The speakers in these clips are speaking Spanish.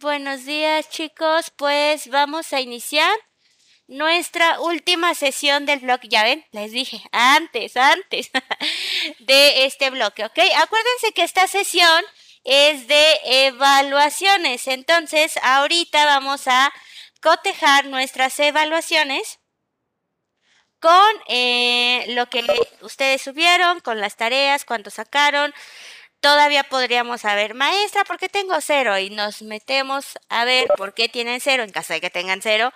Buenos días chicos, pues vamos a iniciar nuestra última sesión del blog. Ya ven, les dije antes, antes de este bloque, ¿ok? Acuérdense que esta sesión es de evaluaciones, entonces ahorita vamos a cotejar nuestras evaluaciones con eh, lo que ustedes subieron, con las tareas, cuánto sacaron, todavía podríamos saber, maestra, ¿por qué tengo cero? Y nos metemos a ver por qué tienen cero en caso de que tengan cero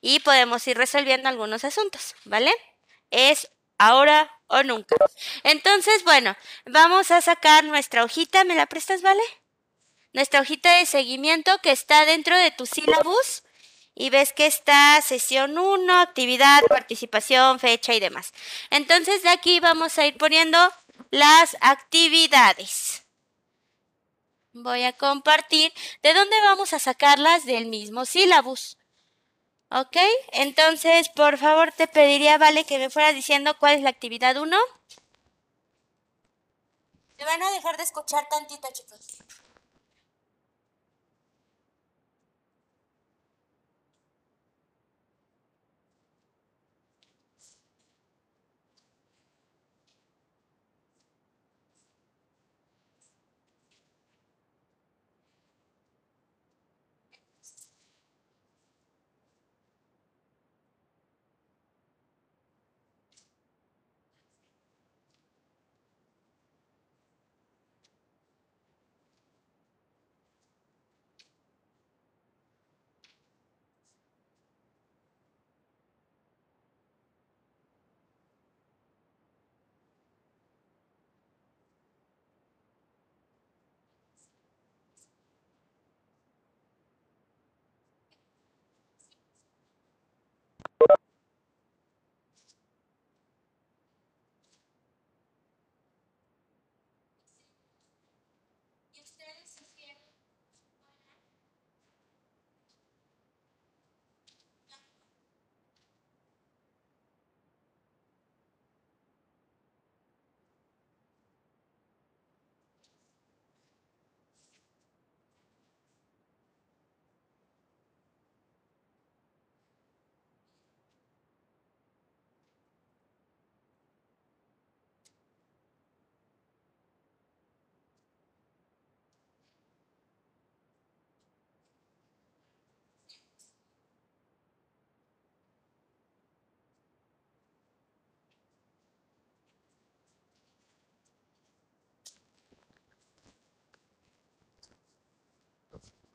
y podemos ir resolviendo algunos asuntos, ¿vale? Es ahora o nunca. Entonces, bueno, vamos a sacar nuestra hojita, ¿me la prestas, vale? Nuestra hojita de seguimiento que está dentro de tu sílabus y ves que está sesión 1, actividad, participación, fecha y demás. Entonces, de aquí vamos a ir poniendo las actividades. Voy a compartir. ¿De dónde vamos a sacarlas? Del mismo sílabus. ¿Ok? Entonces, por favor, te pediría, Vale, que me fueras diciendo cuál es la actividad 1. Me van a dejar de escuchar tantito, chicos.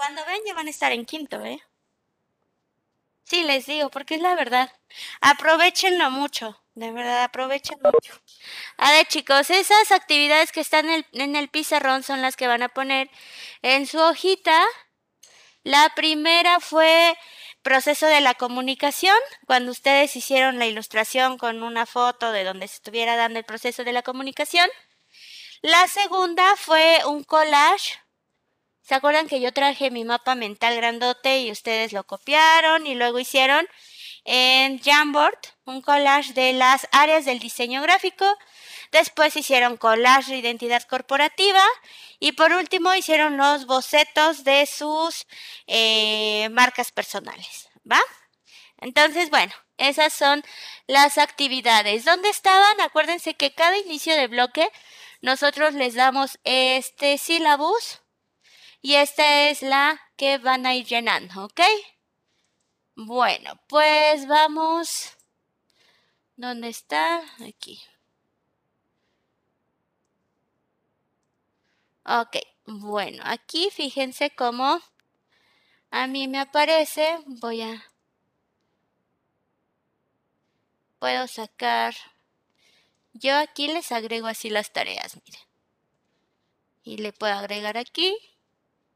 Cuando ven ya van a estar en quinto, ¿eh? Sí, les digo, porque es la verdad. Aprovechenlo mucho. De verdad, aprovechen mucho. A ver, chicos, esas actividades que están en el pizarrón son las que van a poner en su hojita. La primera fue proceso de la comunicación, cuando ustedes hicieron la ilustración con una foto de donde se estuviera dando el proceso de la comunicación. La segunda fue un collage. ¿Se acuerdan que yo traje mi mapa mental grandote y ustedes lo copiaron y luego hicieron en Jamboard un collage de las áreas del diseño gráfico? Después hicieron collage de identidad corporativa y por último hicieron los bocetos de sus eh, marcas personales. ¿Va? Entonces, bueno, esas son las actividades. ¿Dónde estaban? Acuérdense que cada inicio de bloque nosotros les damos este sílabus y esta es la que van a ir llenando, ¿ok? Bueno, pues vamos. ¿Dónde está? Aquí. Ok, bueno, aquí fíjense cómo a mí me aparece. Voy a... Puedo sacar yo aquí les agrego así las tareas, miren. Y le puedo agregar aquí.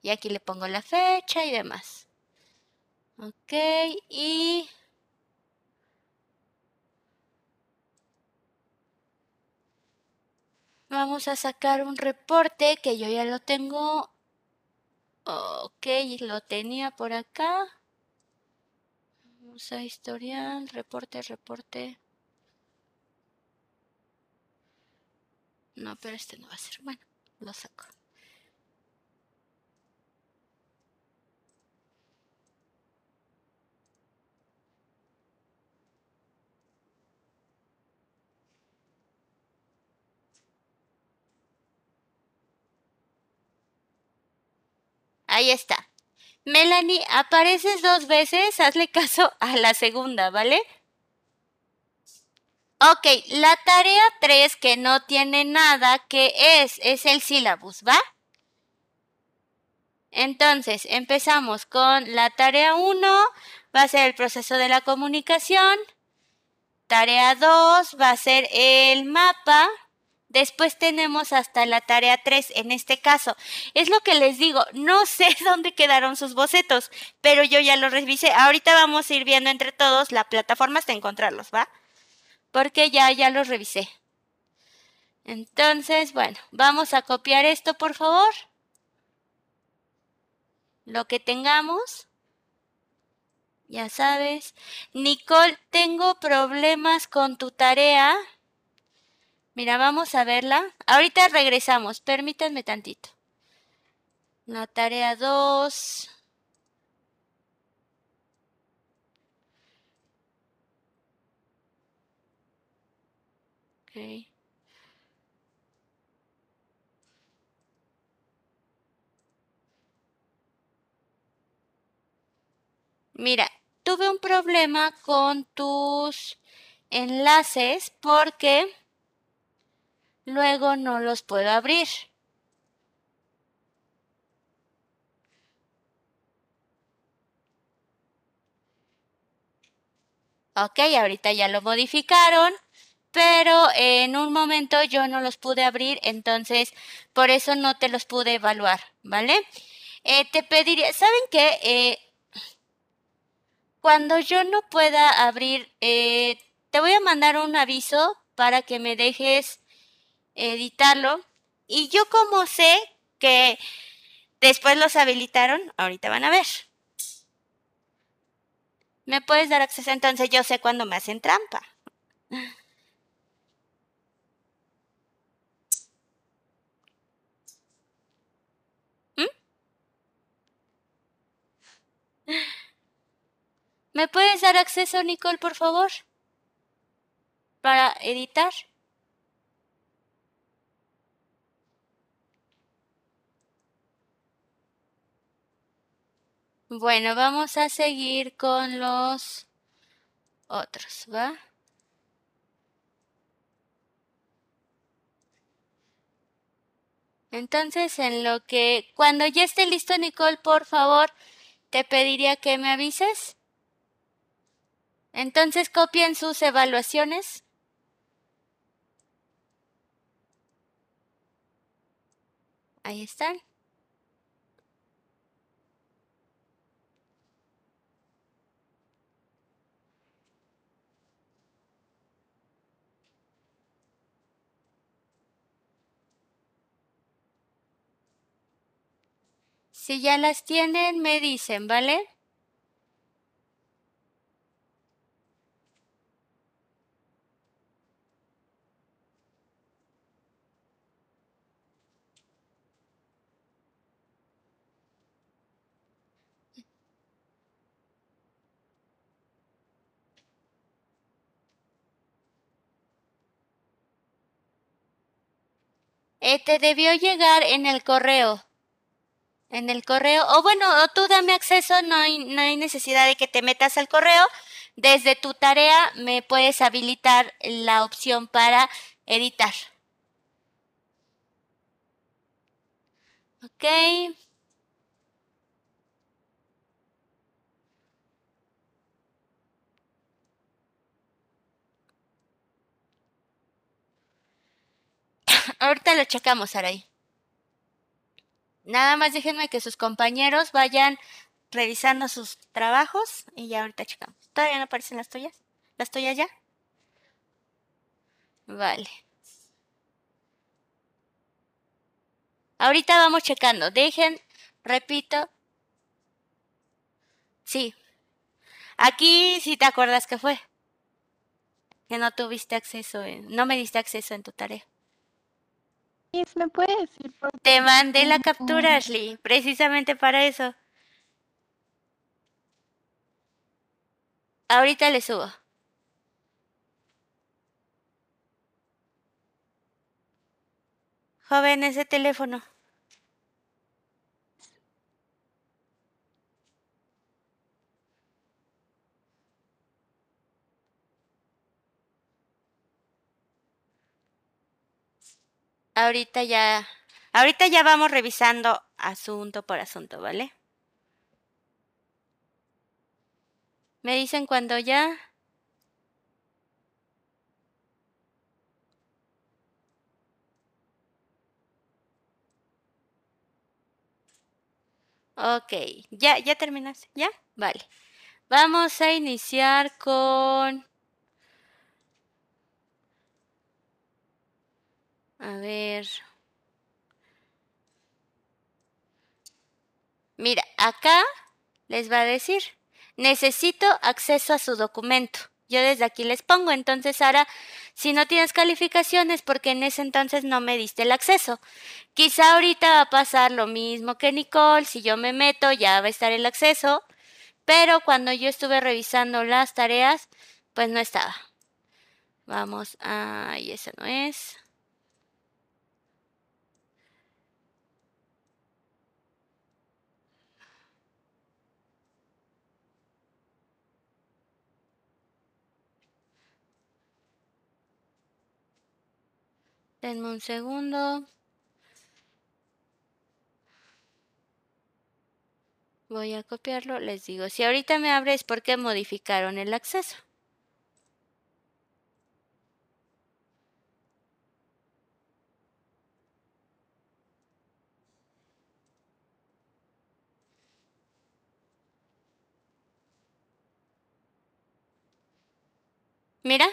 Y aquí le pongo la fecha y demás. Ok, y... Vamos a sacar un reporte que yo ya lo tengo. Ok, lo tenía por acá. Vamos a historial, reporte, reporte. No, pero este no va a ser. Bueno, lo saco. Ahí está. Melanie, apareces dos veces, hazle caso a la segunda, ¿vale? Ok, la tarea 3 que no tiene nada, ¿qué es? Es el sílabus, ¿va? Entonces, empezamos con la tarea 1, va a ser el proceso de la comunicación. Tarea 2 va a ser el mapa. Después tenemos hasta la tarea 3 en este caso. Es lo que les digo, no sé dónde quedaron sus bocetos, pero yo ya los revisé. Ahorita vamos a ir viendo entre todos la plataforma hasta encontrarlos, ¿va? porque ya, ya lo revisé. Entonces, bueno, vamos a copiar esto, por favor. Lo que tengamos. Ya sabes. Nicole, tengo problemas con tu tarea. Mira, vamos a verla. Ahorita regresamos. Permítanme tantito. La tarea 2. Mira, tuve un problema con tus enlaces porque luego no los puedo abrir. Ok, ahorita ya lo modificaron pero en un momento yo no los pude abrir, entonces por eso no te los pude evaluar, ¿vale? Eh, te pediría, ¿saben qué? Eh, cuando yo no pueda abrir, eh, te voy a mandar un aviso para que me dejes editarlo. Y yo como sé que después los habilitaron, ahorita van a ver. ¿Me puedes dar acceso? Entonces yo sé cuando me hacen trampa. ¿Me puedes dar acceso, Nicole, por favor? Para editar. Bueno, vamos a seguir con los otros, ¿va? Entonces, en lo que... Cuando ya esté listo, Nicole, por favor, te pediría que me avises. Entonces copien sus evaluaciones. Ahí están. Si ya las tienen, me dicen, ¿vale? Eh, te debió llegar en el correo. En el correo. O bueno, tú dame acceso, no hay, no hay necesidad de que te metas al correo. Desde tu tarea me puedes habilitar la opción para editar. Ok. Ahorita lo checamos, Aray. Nada más déjenme que sus compañeros vayan revisando sus trabajos y ya ahorita checamos. ¿Todavía no aparecen las tuyas? ¿Las tuyas ya? Vale. Ahorita vamos checando. Dejen, repito. Sí. Aquí sí te acuerdas que fue. Que no tuviste acceso, no me diste acceso en tu tarea. ¿Me puedes decir por Te mandé la captura, Ashley, precisamente para eso. Ahorita le subo. Joven, ese teléfono. Ahorita ya, ahorita ya vamos revisando asunto por asunto, ¿vale? Me dicen cuando ya. Ok, ya, ya terminaste, ¿ya? Vale. Vamos a iniciar con... A ver. Mira, acá les va a decir, necesito acceso a su documento. Yo desde aquí les pongo, entonces ahora, si no tienes calificaciones, porque en ese entonces no me diste el acceso. Quizá ahorita va a pasar lo mismo que Nicole, si yo me meto ya va a estar el acceso, pero cuando yo estuve revisando las tareas, pues no estaba. Vamos a... y ese no es. Denme un segundo. Voy a copiarlo, les digo, si ahorita me abre es porque modificaron el acceso. Mira,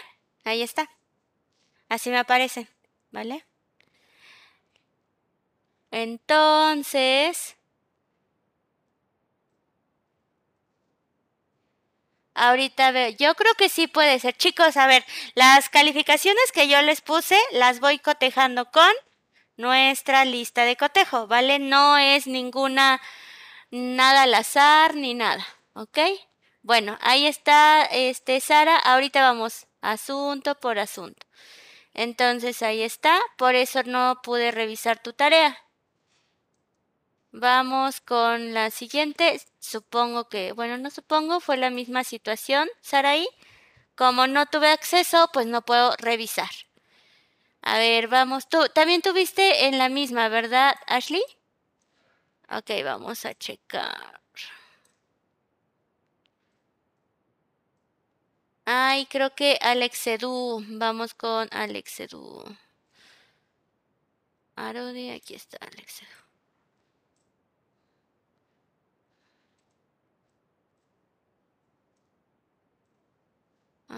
ahí está. Así me aparece, ¿vale? Entonces, Ahorita veo, yo creo que sí puede ser. Chicos, a ver, las calificaciones que yo les puse las voy cotejando con nuestra lista de cotejo, ¿vale? No es ninguna, nada al azar ni nada, ¿ok? Bueno, ahí está, este, Sara. Ahorita vamos asunto por asunto. Entonces ahí está, por eso no pude revisar tu tarea. Vamos con la siguiente. Supongo que, bueno, no supongo, fue la misma situación, Saraí. Como no tuve acceso, pues no puedo revisar. A ver, vamos. Tú también tuviste en la misma, ¿verdad, Ashley? Ok, vamos a checar. Ay, creo que Alex Edu. Vamos con Alex Edu. Arodi, aquí está Alex Edu.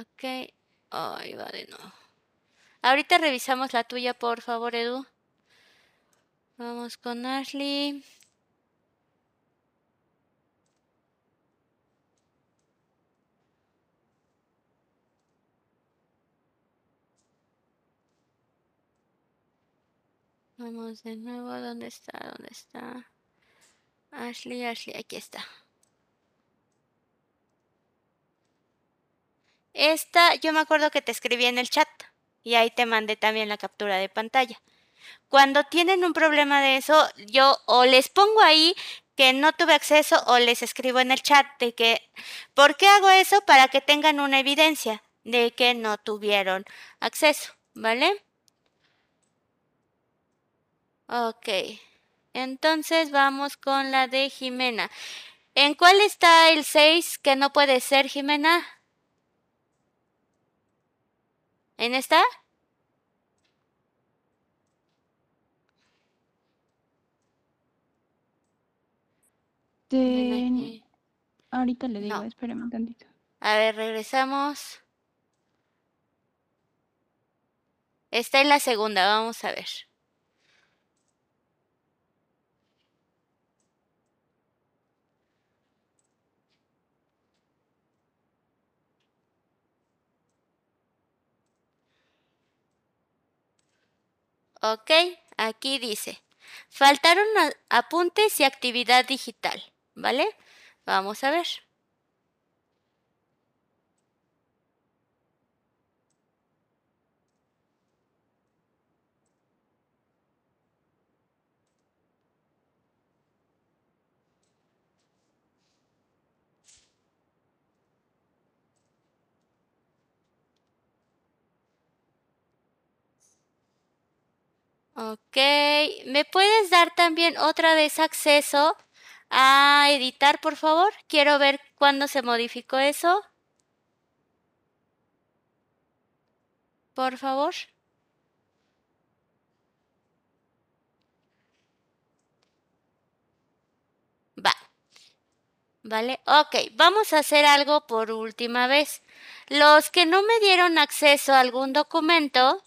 Ok. Ay, va de nuevo. Ahorita revisamos la tuya, por favor, Edu. Vamos con Ashley. Vamos de nuevo. ¿Dónde está? ¿Dónde está? Ashley, Ashley, aquí está. Esta, yo me acuerdo que te escribí en el chat y ahí te mandé también la captura de pantalla. Cuando tienen un problema de eso, yo o les pongo ahí que no tuve acceso o les escribo en el chat de que, ¿por qué hago eso? Para que tengan una evidencia de que no tuvieron acceso, ¿vale? Ok, entonces vamos con la de Jimena. ¿En cuál está el 6 que no puede ser, Jimena? ¿En esta? De... Ahorita le digo, No. espérame un tantito. A ver, regresamos. Está en la segunda, vamos a ver. Ok, aquí dice, faltaron apuntes y actividad digital, ¿vale? Vamos a ver. Ok, ¿me puedes dar también otra vez acceso a editar, por favor? Quiero ver cuándo se modificó eso. Por favor. Va. ¿Vale? Ok, vamos a hacer algo por última vez. Los que no me dieron acceso a algún documento,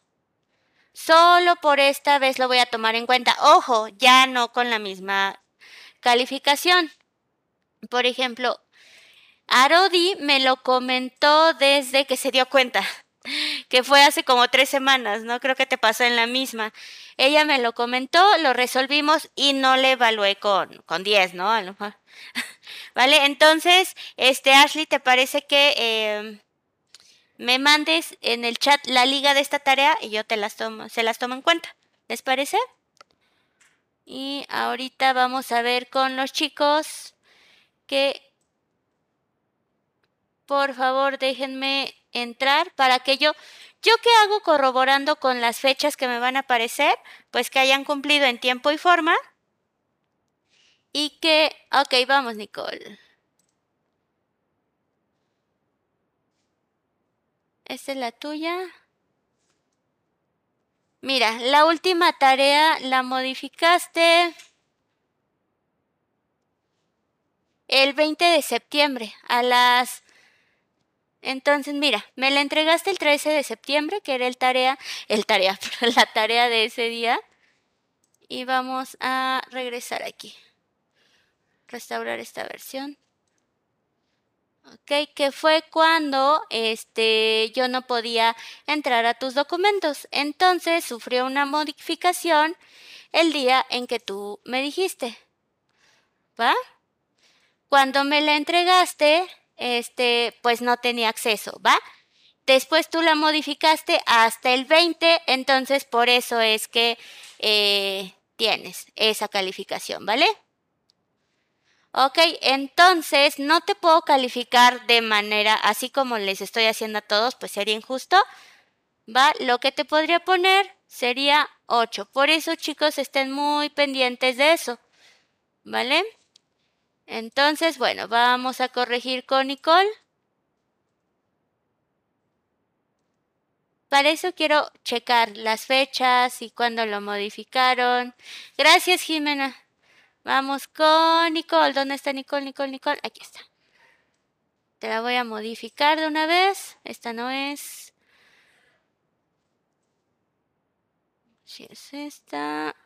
Solo por esta vez lo voy a tomar en cuenta. Ojo, ya no con la misma calificación. Por ejemplo, Arodi me lo comentó desde que se dio cuenta, que fue hace como tres semanas, ¿no? Creo que te pasó en la misma. Ella me lo comentó, lo resolvimos y no le evalué con, con 10, ¿no? A lo mejor. ¿Vale? Entonces, este, Ashley, ¿te parece que... eh, me mandes en el chat la liga de esta tarea y yo te las tomo, se las tomo en cuenta. ¿Les parece? Y ahorita vamos a ver con los chicos que por favor déjenme entrar para que yo yo qué hago corroborando con las fechas que me van a aparecer, pues que hayan cumplido en tiempo y forma y que ok, vamos Nicole. Esta es la tuya. Mira, la última tarea la modificaste el 20 de septiembre a las... Entonces, mira, me la entregaste el 13 de septiembre, que era el tarea, el tarea, la tarea de ese día. Y vamos a regresar aquí. Restaurar esta versión. Ok, que fue cuando este, yo no podía entrar a tus documentos. Entonces sufrió una modificación el día en que tú me dijiste. ¿Va? Cuando me la entregaste, este, pues no tenía acceso, ¿va? Después tú la modificaste hasta el 20, entonces por eso es que eh, tienes esa calificación, ¿vale? Ok, entonces no te puedo calificar de manera así como les estoy haciendo a todos, pues sería injusto. Va, lo que te podría poner sería 8. Por eso, chicos, estén muy pendientes de eso. ¿Vale? Entonces, bueno, vamos a corregir con Nicole. Para eso quiero checar las fechas y cuándo lo modificaron. Gracias, Jimena. Vamos con Nicole. ¿Dónde está Nicole, Nicole, Nicole? Aquí está. Te la voy a modificar de una vez. Esta no es. Si es esta.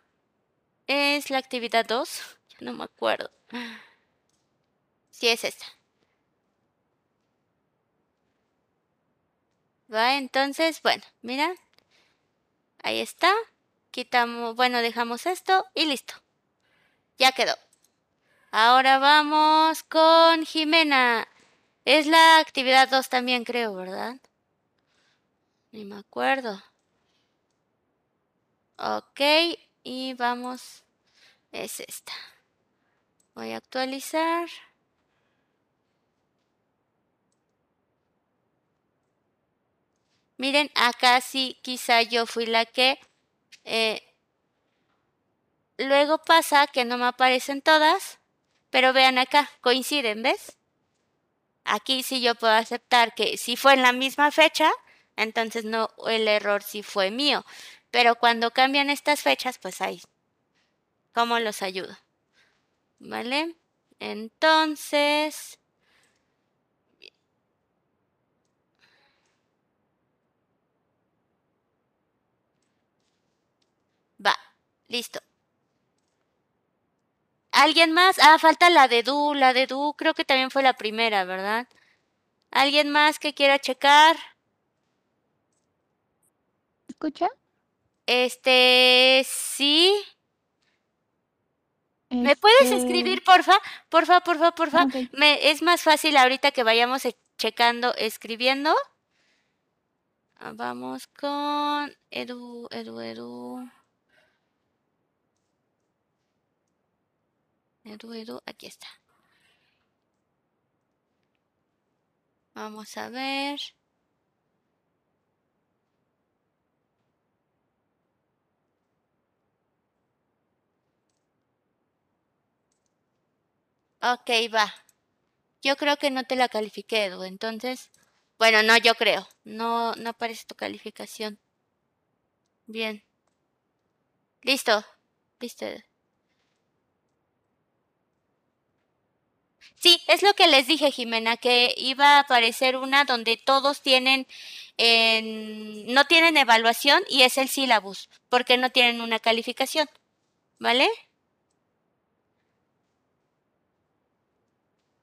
Es la actividad 2. Ya no me acuerdo. Si es esta. Va, entonces, bueno, mira. Ahí está. Quitamos, bueno, dejamos esto y listo. Ya quedó. Ahora vamos con Jimena. Es la actividad 2 también, creo, ¿verdad? Ni me acuerdo. Ok, y vamos. Es esta. Voy a actualizar. Miren, acá sí quizá yo fui la que... Eh, luego pasa que no me aparecen todas, pero vean acá, coinciden, ¿ves? Aquí sí yo puedo aceptar que si fue en la misma fecha, entonces no, el error sí fue mío. Pero cuando cambian estas fechas, pues ahí, ¿cómo los ayudo? ¿Vale? Entonces, Va, listo. ¿Alguien más? Ah, falta la de Du. La de Du creo que también fue la primera, ¿verdad? ¿Alguien más que quiera checar? ¿Escucha? Este, sí. ¿Me puedes Este, escribir, porfa? Porfa, porfa, porfa. ok. Me, es más fácil ahorita que vayamos e- checando, escribiendo. Ah, Vamos con Edu, Edu, Edu. Edu, Edu, aquí está. Vamos a ver. Ok, va. Yo creo que no te la califiqué, Edu. Entonces, bueno, no, yo creo. No, no aparece tu calificación. Bien. Listo. Listo. Edu. Sí, es lo que les dije, Jimena, que iba a aparecer una donde todos tienen, en- no tienen evaluación y es el sílabus, porque no tienen una calificación. ¿Vale?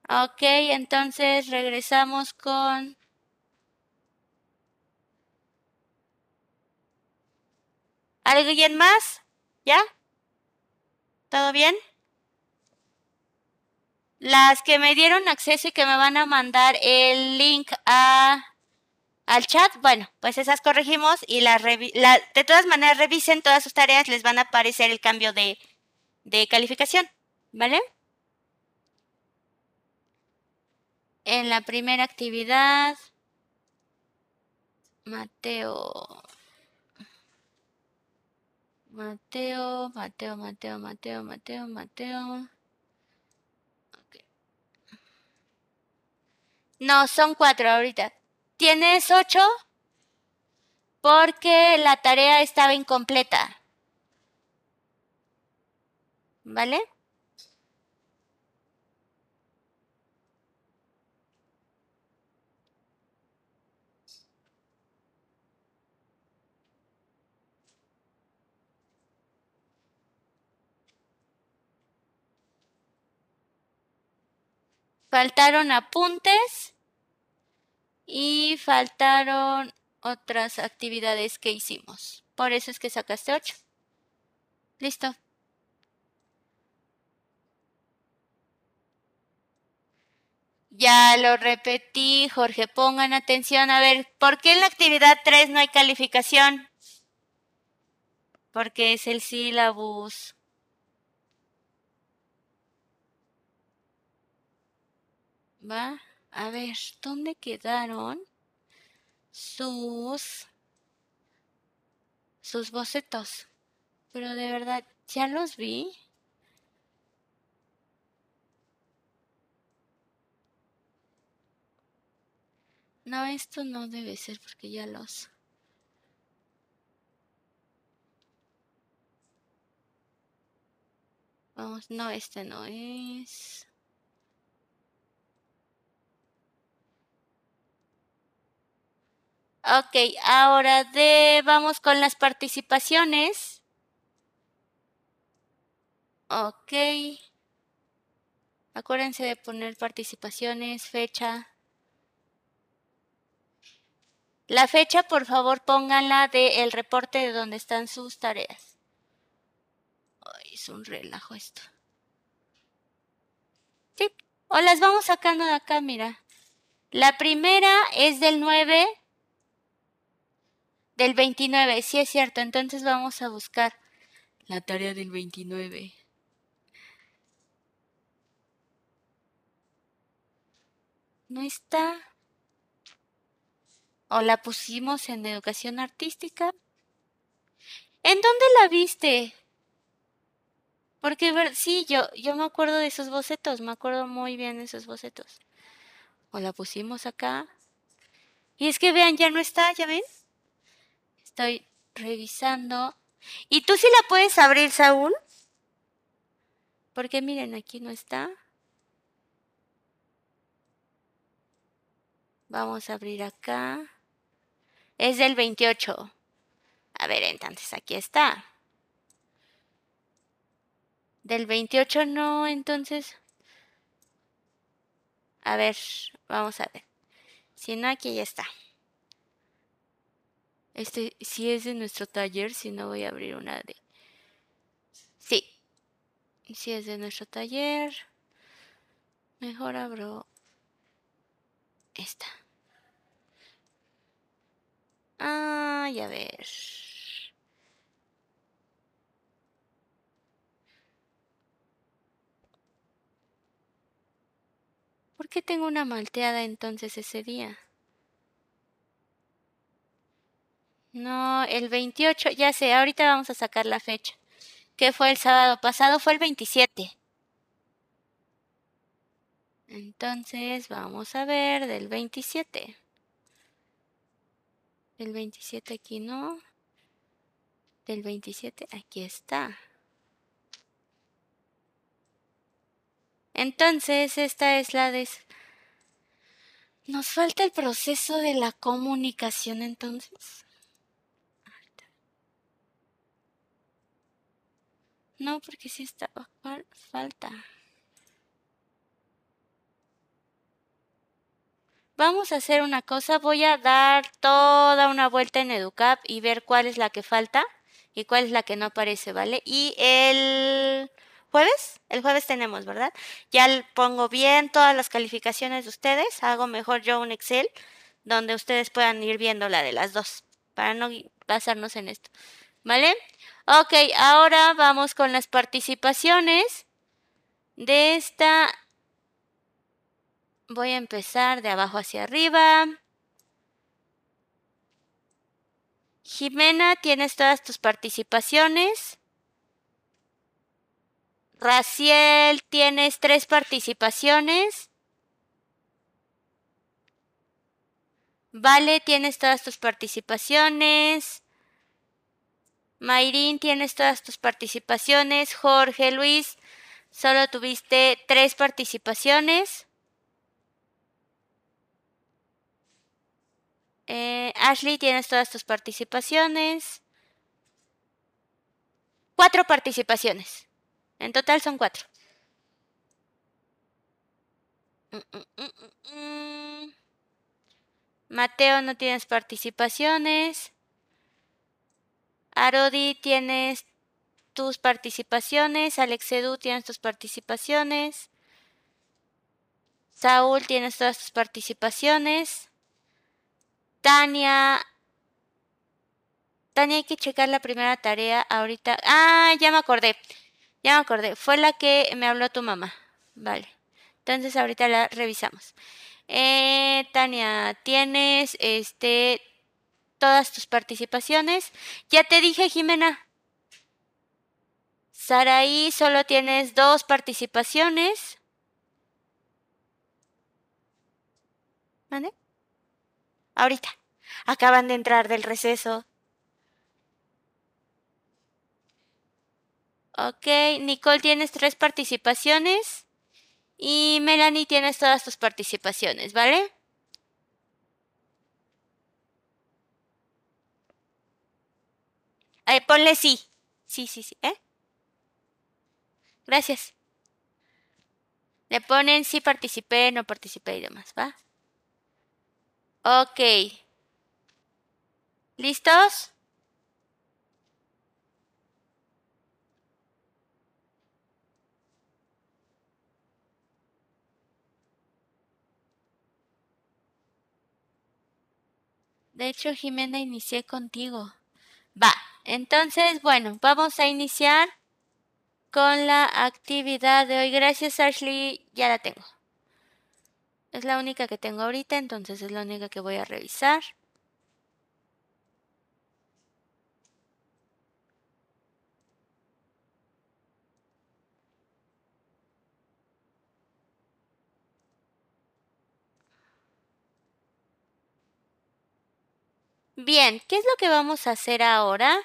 Ok, entonces regresamos con... ¿Alguien más? ¿Ya? ¿Todo bien? Las que me dieron acceso y que me van a mandar el link a, al chat, bueno, pues esas corregimos y de todas maneras revisen todas sus tareas, les van a aparecer el cambio de, de calificación, ¿vale? En la primera actividad, Mateo, Mateo, Mateo, Mateo, Mateo, Mateo, Mateo. No, son cuatro ahorita. ¿Tienes ocho? Porque la tarea estaba incompleta. ¿Vale? Faltaron apuntes y faltaron otras actividades que hicimos. Por eso es que sacaste 8. Listo. Ya lo repetí, Jorge, pongan atención. A ver, ¿por qué en la actividad 3 no hay calificación? Porque es el sílabus. ¿va? A ver, ¿dónde quedaron sus, sus bocetos? Pero de verdad, ya los vi. No, esto no debe ser porque ya los... Vamos, no, este no es. Ok, ahora de vamos con las participaciones. Ok. Acuérdense de poner participaciones, fecha. La fecha, por favor, pónganla del reporte de donde están sus tareas. Ay, es un relajo esto. Sí, o las vamos sacando de acá, mira. La primera es del 9 del 29, sí es cierto. Entonces vamos a buscar la tarea del 29. No está. ¿O la pusimos en educación artística? ¿En dónde la viste? Porque sí, yo, yo me acuerdo de esos bocetos, me acuerdo muy bien de esos bocetos. O la pusimos acá. Y es que vean, ya no está, ¿ya ven? Estoy revisando. ¿Y tú sí la puedes abrir, Saúl? Porque miren, aquí no está. Vamos a abrir acá. Es del 28. A ver, entonces aquí está. Del 28 no, entonces. A ver, vamos a ver. Si no, aquí ya está. Este sí es de nuestro taller, si no voy a abrir una de... Sí. Si es de nuestro taller. Mejor abro esta. Ay, a ver. ¿Por qué tengo una malteada entonces ese día? No, el 28, ya sé, ahorita vamos a sacar la fecha. ¿Qué fue el sábado pasado? Fue el 27. Entonces, vamos a ver del 27. El 27 aquí no. Del 27 aquí está. Entonces, esta es la de... Nos falta el proceso de la comunicación entonces. No, porque sí está falta. Vamos a hacer una cosa, voy a dar toda una vuelta en EduCap y ver cuál es la que falta y cuál es la que no aparece, ¿vale? Y el jueves, el jueves tenemos, ¿verdad? Ya pongo bien todas las calificaciones de ustedes, hago mejor yo un Excel donde ustedes puedan ir viendo la de las dos, para no basarnos en esto, ¿vale? Ok, ahora vamos con las participaciones de esta. Voy a empezar de abajo hacia arriba. Jimena, tienes todas tus participaciones. Raciel, tienes tres participaciones. Vale, tienes todas tus participaciones. Mayrín, tienes todas tus participaciones. Jorge Luis, solo tuviste tres participaciones. Eh, Ashley, tienes todas tus participaciones. Cuatro participaciones. En total son cuatro. Mm, mm, mm, Mateo, no tienes participaciones. Arodi, tienes tus participaciones. Alexedu, tienes tus participaciones. Saúl, tienes todas tus participaciones. Tania. Tania, hay que checar la primera tarea ahorita. Ah, ya me acordé. Ya me acordé. Fue la que me habló tu mamá. Vale. Entonces ahorita la revisamos. Eh, Tania, tienes este todas tus participaciones. Ya te dije, Jimena. Saraí, solo tienes dos participaciones. ¿Vale? Ahorita. Acaban de entrar del receso. Ok, Nicole tienes tres participaciones. Y Melanie tienes todas tus participaciones, ¿vale? Ponle sí. Sí, sí, sí. ¿Eh? Gracias. Le ponen sí participé, no participé y demás, ¿va? Ok. ¿Listos? De hecho, Jimena, inicié contigo. Va, entonces, bueno, vamos a iniciar con la actividad de hoy. Gracias, Ashley, ya la tengo. Es la única que tengo ahorita, entonces es la única que voy a revisar. Bien, ¿qué es lo que vamos a hacer ahora?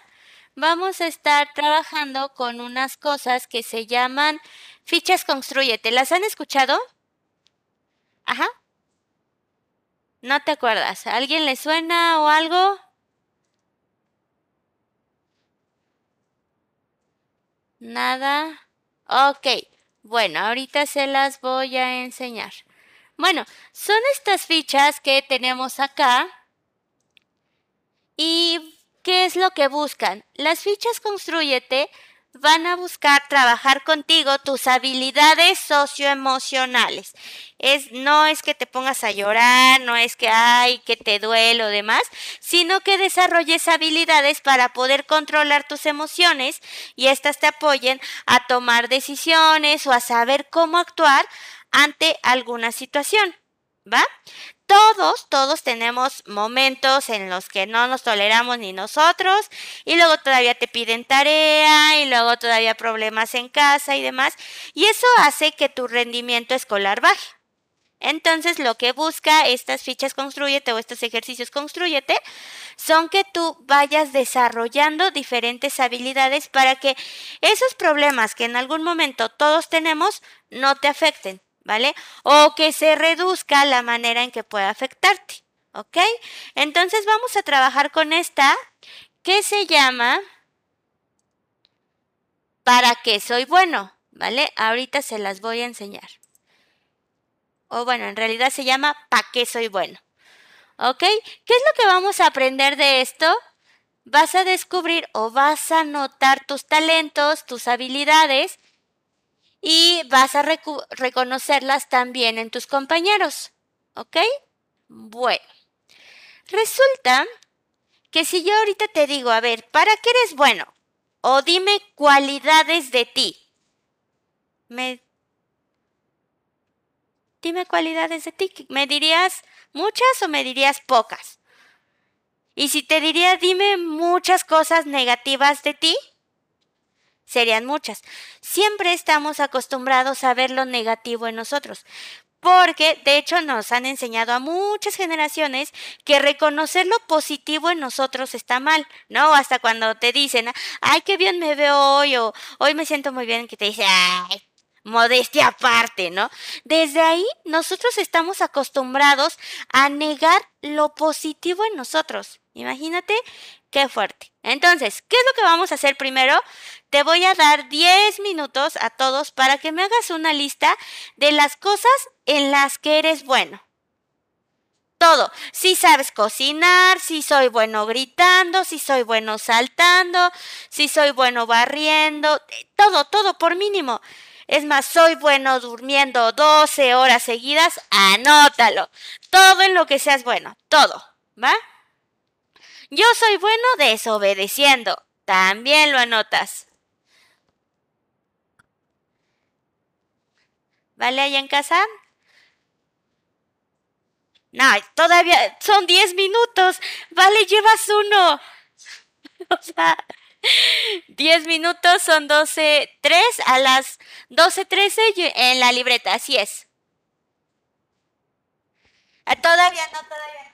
Vamos a estar trabajando con unas cosas que se llaman fichas construyete. ¿Las han escuchado? Ajá. ¿No te acuerdas? ¿A alguien le suena o algo? Nada. Ok. Bueno, ahorita se las voy a enseñar. Bueno, son estas fichas que tenemos acá ¿Y qué es lo que buscan? Las fichas Construyete van a buscar trabajar contigo tus habilidades socioemocionales. Es, no es que te pongas a llorar, no es que ay, que te duele o demás, sino que desarrolles habilidades para poder controlar tus emociones y éstas te apoyen a tomar decisiones o a saber cómo actuar ante alguna situación. ¿Va? Todos, todos tenemos momentos en los que no nos toleramos ni nosotros y luego todavía te piden tarea y luego todavía problemas en casa y demás y eso hace que tu rendimiento escolar baje. Entonces lo que busca estas fichas construyete o estos ejercicios construyete son que tú vayas desarrollando diferentes habilidades para que esos problemas que en algún momento todos tenemos no te afecten. ¿Vale? O que se reduzca la manera en que pueda afectarte, ¿ok? Entonces vamos a trabajar con esta que se llama ¿Para qué soy bueno? ¿Vale? Ahorita se las voy a enseñar. O bueno, en realidad se llama ¿Para qué soy bueno? ¿Ok? ¿Qué es lo que vamos a aprender de esto? Vas a descubrir o vas a notar tus talentos, tus habilidades y vas a reconocerlas también en tus compañeros. ¿Ok? Bueno, resulta que si yo ahorita te digo, a ver, ¿para qué eres bueno? O dime cualidades de ti. Me... Dime cualidades de ti. ¿Me dirías muchas o me dirías pocas? Y si te diría, dime muchas cosas negativas de ti, serían muchas. Siempre estamos acostumbrados a ver lo negativo en nosotros. Porque de hecho nos han enseñado a muchas generaciones que reconocer lo positivo en nosotros está mal, ¿no? Hasta cuando te dicen, ay, qué bien me veo hoy, o hoy me siento muy bien, que te dice, ay, modestia aparte, ¿no? Desde ahí nosotros estamos acostumbrados a negar lo positivo en nosotros. Imagínate qué fuerte. Entonces, ¿qué es lo que vamos a hacer primero? Te voy a dar 10 minutos a todos para que me hagas una lista de las cosas en las que eres bueno. Todo. Si sabes cocinar, si soy bueno gritando, si soy bueno saltando, si soy bueno barriendo, todo, todo por mínimo. Es más, soy bueno durmiendo 12 horas seguidas, anótalo. Todo en lo que seas bueno, todo, ¿va? Yo soy bueno desobedeciendo, también lo anotas. ¿Vale allá en casa? No, todavía son 10 minutos. Vale, llevas uno. o sea, 10 minutos son 12, 3 a las 12.13 en la libreta, así es. Ah, todavía no, todavía.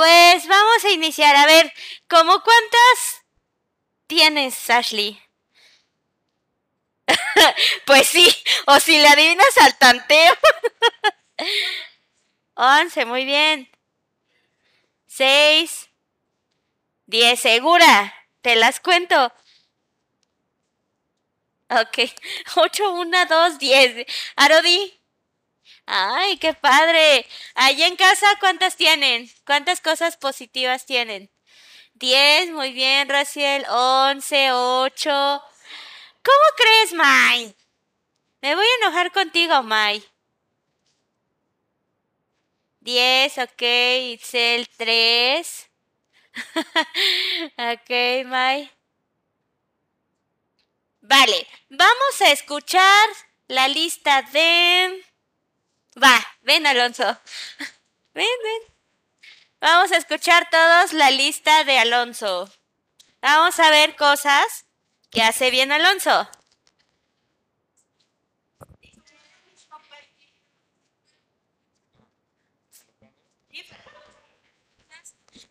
Pues vamos a iniciar. A ver, ¿cómo cuántas tienes, Ashley? pues sí, o si le adivinas al tanteo. 11, muy bien. 6, 10, segura. Te las cuento. Ok. 8, 1, 2, 10. Arodi. Ay, qué padre. Allá en casa, ¿cuántas tienen? ¿Cuántas cosas positivas tienen? 10, muy bien, Raciel. 11, 8. ¿Cómo crees, Mai? Me voy a enojar contigo, Mai. 10, ok. Itzel, 3. ok, Mai. Vale, vamos a escuchar la lista de... Va, ven Alonso. Ven, ven. Vamos a escuchar todos la lista de Alonso. Vamos a ver cosas que hace bien Alonso.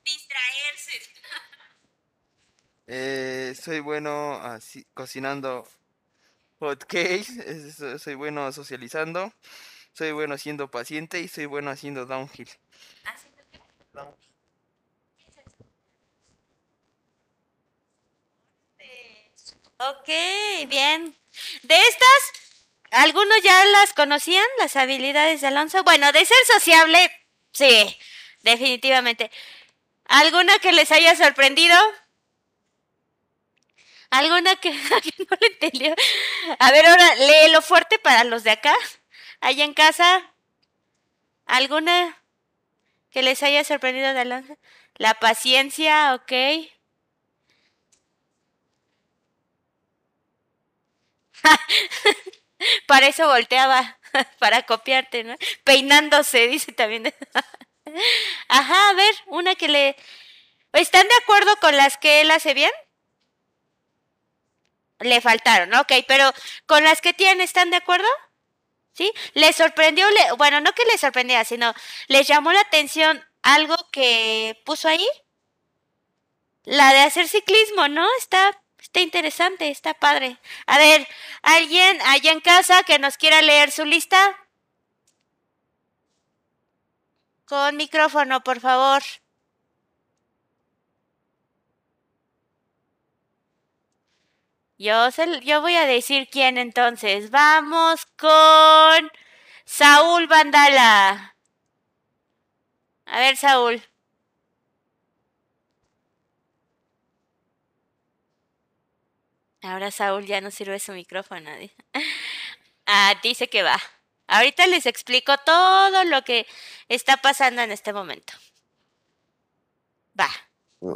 Distraerse. Eh, soy bueno así, cocinando hot cakes, es- es- soy bueno socializando, soy bueno siendo paciente y soy bueno haciendo downhill. Ok, bien. De estas, ¿algunos ya las conocían, las habilidades de Alonso? Bueno, de ser sociable, sí, definitivamente. ¿Alguna que les haya sorprendido? ¿Alguna que, que no le entendió? A ver, ahora léelo fuerte para los de acá. Allá en casa, ¿alguna que les haya sorprendido de Alonso? La paciencia, ok. Para eso volteaba, para copiarte, ¿no? Peinándose, dice también. Ajá, a ver, una que le... ¿Están de acuerdo con las que él hace bien? Le faltaron, ok, pero con las que tiene, ¿están de acuerdo? ¿Sí? ¿Les sorprendió? Le... Bueno, no que les sorprendía, sino les llamó la atención algo que puso ahí. La de hacer ciclismo, ¿no? Está, está interesante, está padre. A ver, ¿alguien allá en casa que nos quiera leer su lista? Con micrófono, por favor. Yo, se- yo voy a decir quién entonces. Vamos con Saúl Vandala. A ver, Saúl. Ahora Saúl ya no sirve su micrófono. Ah, dice que va. Ahorita les explico todo lo que está pasando en este momento. Va.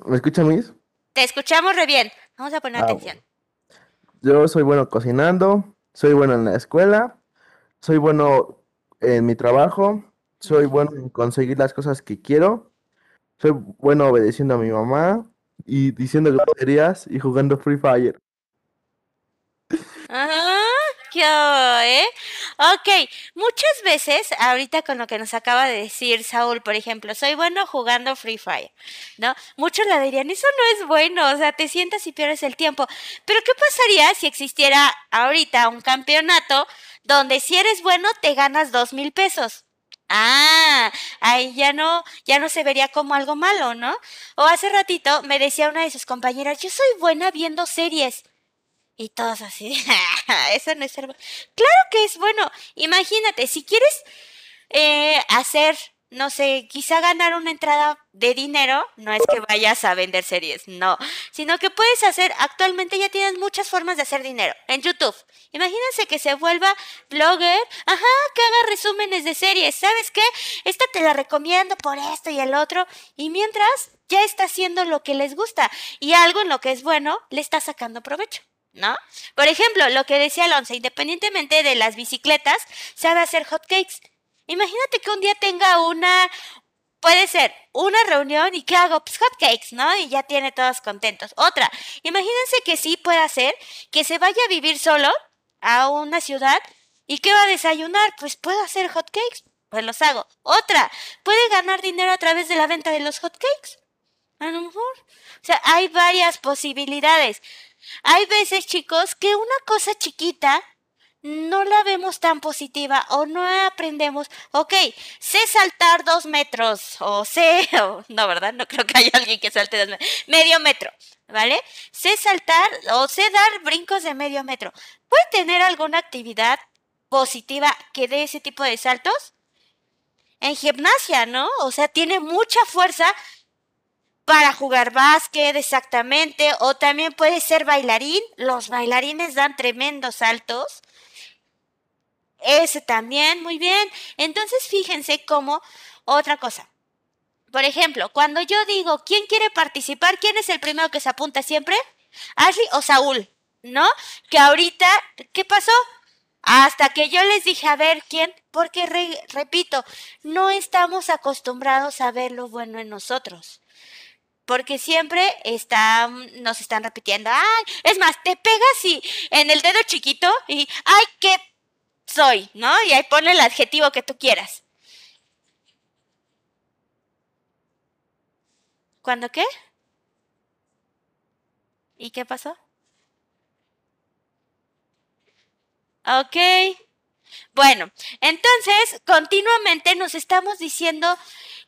¿Me escuchan, mis? Te escuchamos re bien. Vamos a poner Ah, atención. Yo soy bueno cocinando, soy bueno en la escuela, soy bueno en mi trabajo, soy bueno en conseguir las cosas que quiero, soy bueno obedeciendo a mi mamá y diciendo groserías y jugando Free Fire. Ajá, ¿qué hubo, eh? Ok, muchas veces, ahorita con lo que nos acaba de decir Saúl, por ejemplo, soy bueno jugando Free Fire, ¿no? Muchos le dirían, eso no es bueno, o sea, te sientas y pierdes el tiempo. Pero ¿qué pasaría si existiera ahorita un campeonato donde si eres bueno te ganas dos mil pesos? Ah, ahí ya no, ya no se vería como algo malo, ¿no? O hace ratito me decía una de sus compañeras, yo soy buena viendo series. Y todos así, eso no es ser bueno. Claro que es bueno. Imagínate, si quieres eh, hacer no sé, quizá ganar una entrada de dinero, no es que vayas a vender series, no, sino que puedes hacer, actualmente ya tienes muchas formas de hacer dinero en YouTube. Imagínense que se vuelva blogger, ajá, que haga resúmenes de series, ¿sabes qué? Esta te la recomiendo por esto y el otro, y mientras ya está haciendo lo que les gusta y algo en lo que es bueno, le está sacando provecho. ¿No? Por ejemplo, lo que decía Alonso, independientemente de las bicicletas, sabe hacer hotcakes. Imagínate que un día tenga una, puede ser una reunión y ¿qué hago? Pues hotcakes, ¿no? Y ya tiene todos contentos. Otra, imagínense que sí puede hacer que se vaya a vivir solo a una ciudad y ¿qué va a desayunar? Pues puedo hacer hotcakes, pues los hago. Otra, puede ganar dinero a través de la venta de los hotcakes. A lo mejor. O sea, hay varias posibilidades. Hay veces, chicos, que una cosa chiquita no la vemos tan positiva o no aprendemos, ok, sé saltar dos metros o sé, no, ¿verdad? No creo que haya alguien que salte dos metros, medio metro, ¿vale? Sé saltar o sé dar brincos de medio metro. ¿Puede tener alguna actividad positiva que dé ese tipo de saltos? En gimnasia, ¿no? O sea, tiene mucha fuerza para jugar básquet, exactamente, o también puede ser bailarín. Los bailarines dan tremendos saltos. Ese también, muy bien. Entonces, fíjense cómo otra cosa. Por ejemplo, cuando yo digo, ¿quién quiere participar? ¿Quién es el primero que se apunta siempre? ¿Ashley o Saúl? ¿No? Que ahorita, ¿qué pasó? Hasta que yo les dije, a ver, ¿quién? Porque, repito, no estamos acostumbrados a ver lo bueno en nosotros. Porque siempre están, nos están repitiendo, ay, es más, te pegas y en el dedo chiquito y, ay, qué soy, ¿no? Y ahí pone el adjetivo que tú quieras. ¿Cuándo qué? ¿Y qué pasó? Ok. Bueno, entonces continuamente nos estamos diciendo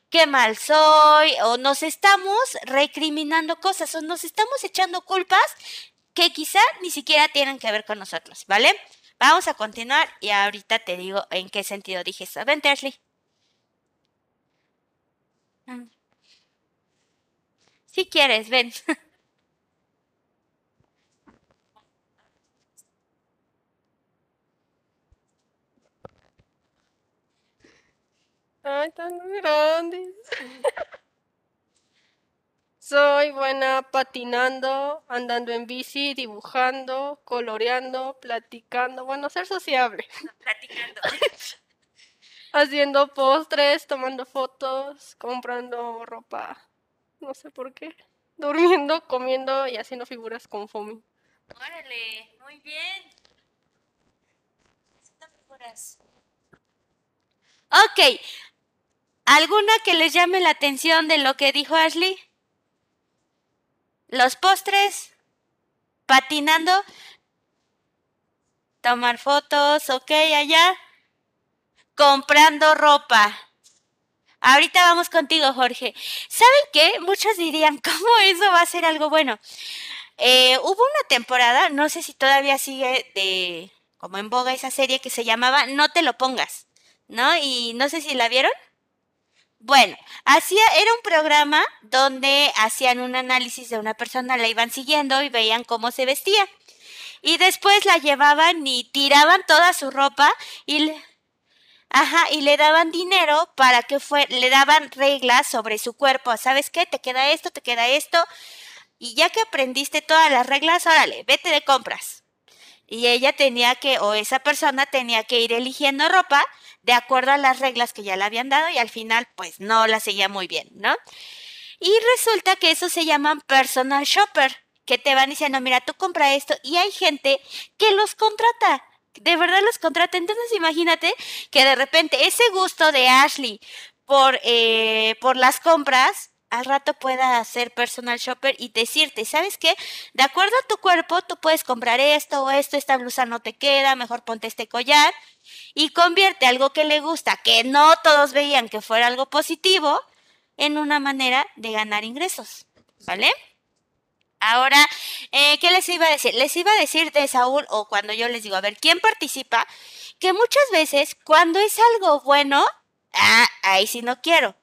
qué mal soy o nos estamos recriminando cosas o nos estamos echando culpas que quizá ni siquiera tienen que ver con nosotros, ¿vale? Vamos a continuar y ahorita te digo en qué sentido dije eso. Vente, Ashley. Mm. Si quieres, ven. Ay, tan grandes. Soy buena patinando, andando en bici, dibujando, coloreando, platicando. Bueno, ser sociable. Platicando. Haciendo postres, tomando fotos, comprando ropa. No sé por qué. Durmiendo, comiendo y haciendo figuras con foamy. Órale, muy bien. Figuras. Ok. ¿Alguna que les llame la atención de lo que dijo Ashley? Los postres, patinando, tomar fotos, ok, allá, comprando ropa. Ahorita vamos contigo, Jorge. ¿Saben qué? Muchos dirían, ¿cómo eso va a ser algo bueno? Eh, hubo una temporada, no sé si todavía sigue de como en boga esa serie que se llamaba No te lo pongas, ¿no? Y no sé si la vieron. Bueno, hacía, era un programa donde hacían un análisis de una persona, la iban siguiendo y veían cómo se vestía. Y después la llevaban y tiraban toda su ropa y le, ajá, y le daban dinero para que fue, le daban reglas sobre su cuerpo. ¿Sabes qué? Te queda esto, te queda esto. Y ya que aprendiste todas las reglas, órale, vete de compras. Y ella tenía que, o esa persona tenía que ir eligiendo ropa de acuerdo a las reglas que ya le habían dado y al final pues no la seguía muy bien, ¿no? Y resulta que eso se llaman personal shopper, que te van diciendo, mira, tú compra esto y hay gente que los contrata, de verdad los contrata. Entonces imagínate que de repente ese gusto de Ashley por, eh, por las compras al rato pueda hacer personal shopper y decirte, ¿sabes qué? De acuerdo a tu cuerpo, tú puedes comprar esto o esto, esta blusa no te queda, mejor ponte este collar y convierte algo que le gusta, que no todos veían que fuera algo positivo, en una manera de ganar ingresos, ¿vale? Ahora, eh, ¿qué les iba a decir? Les iba a decir de Saúl, o cuando yo les digo, a ver, ¿quién participa? Que muchas veces, cuando es algo bueno, Ah, ahí sí no quiero.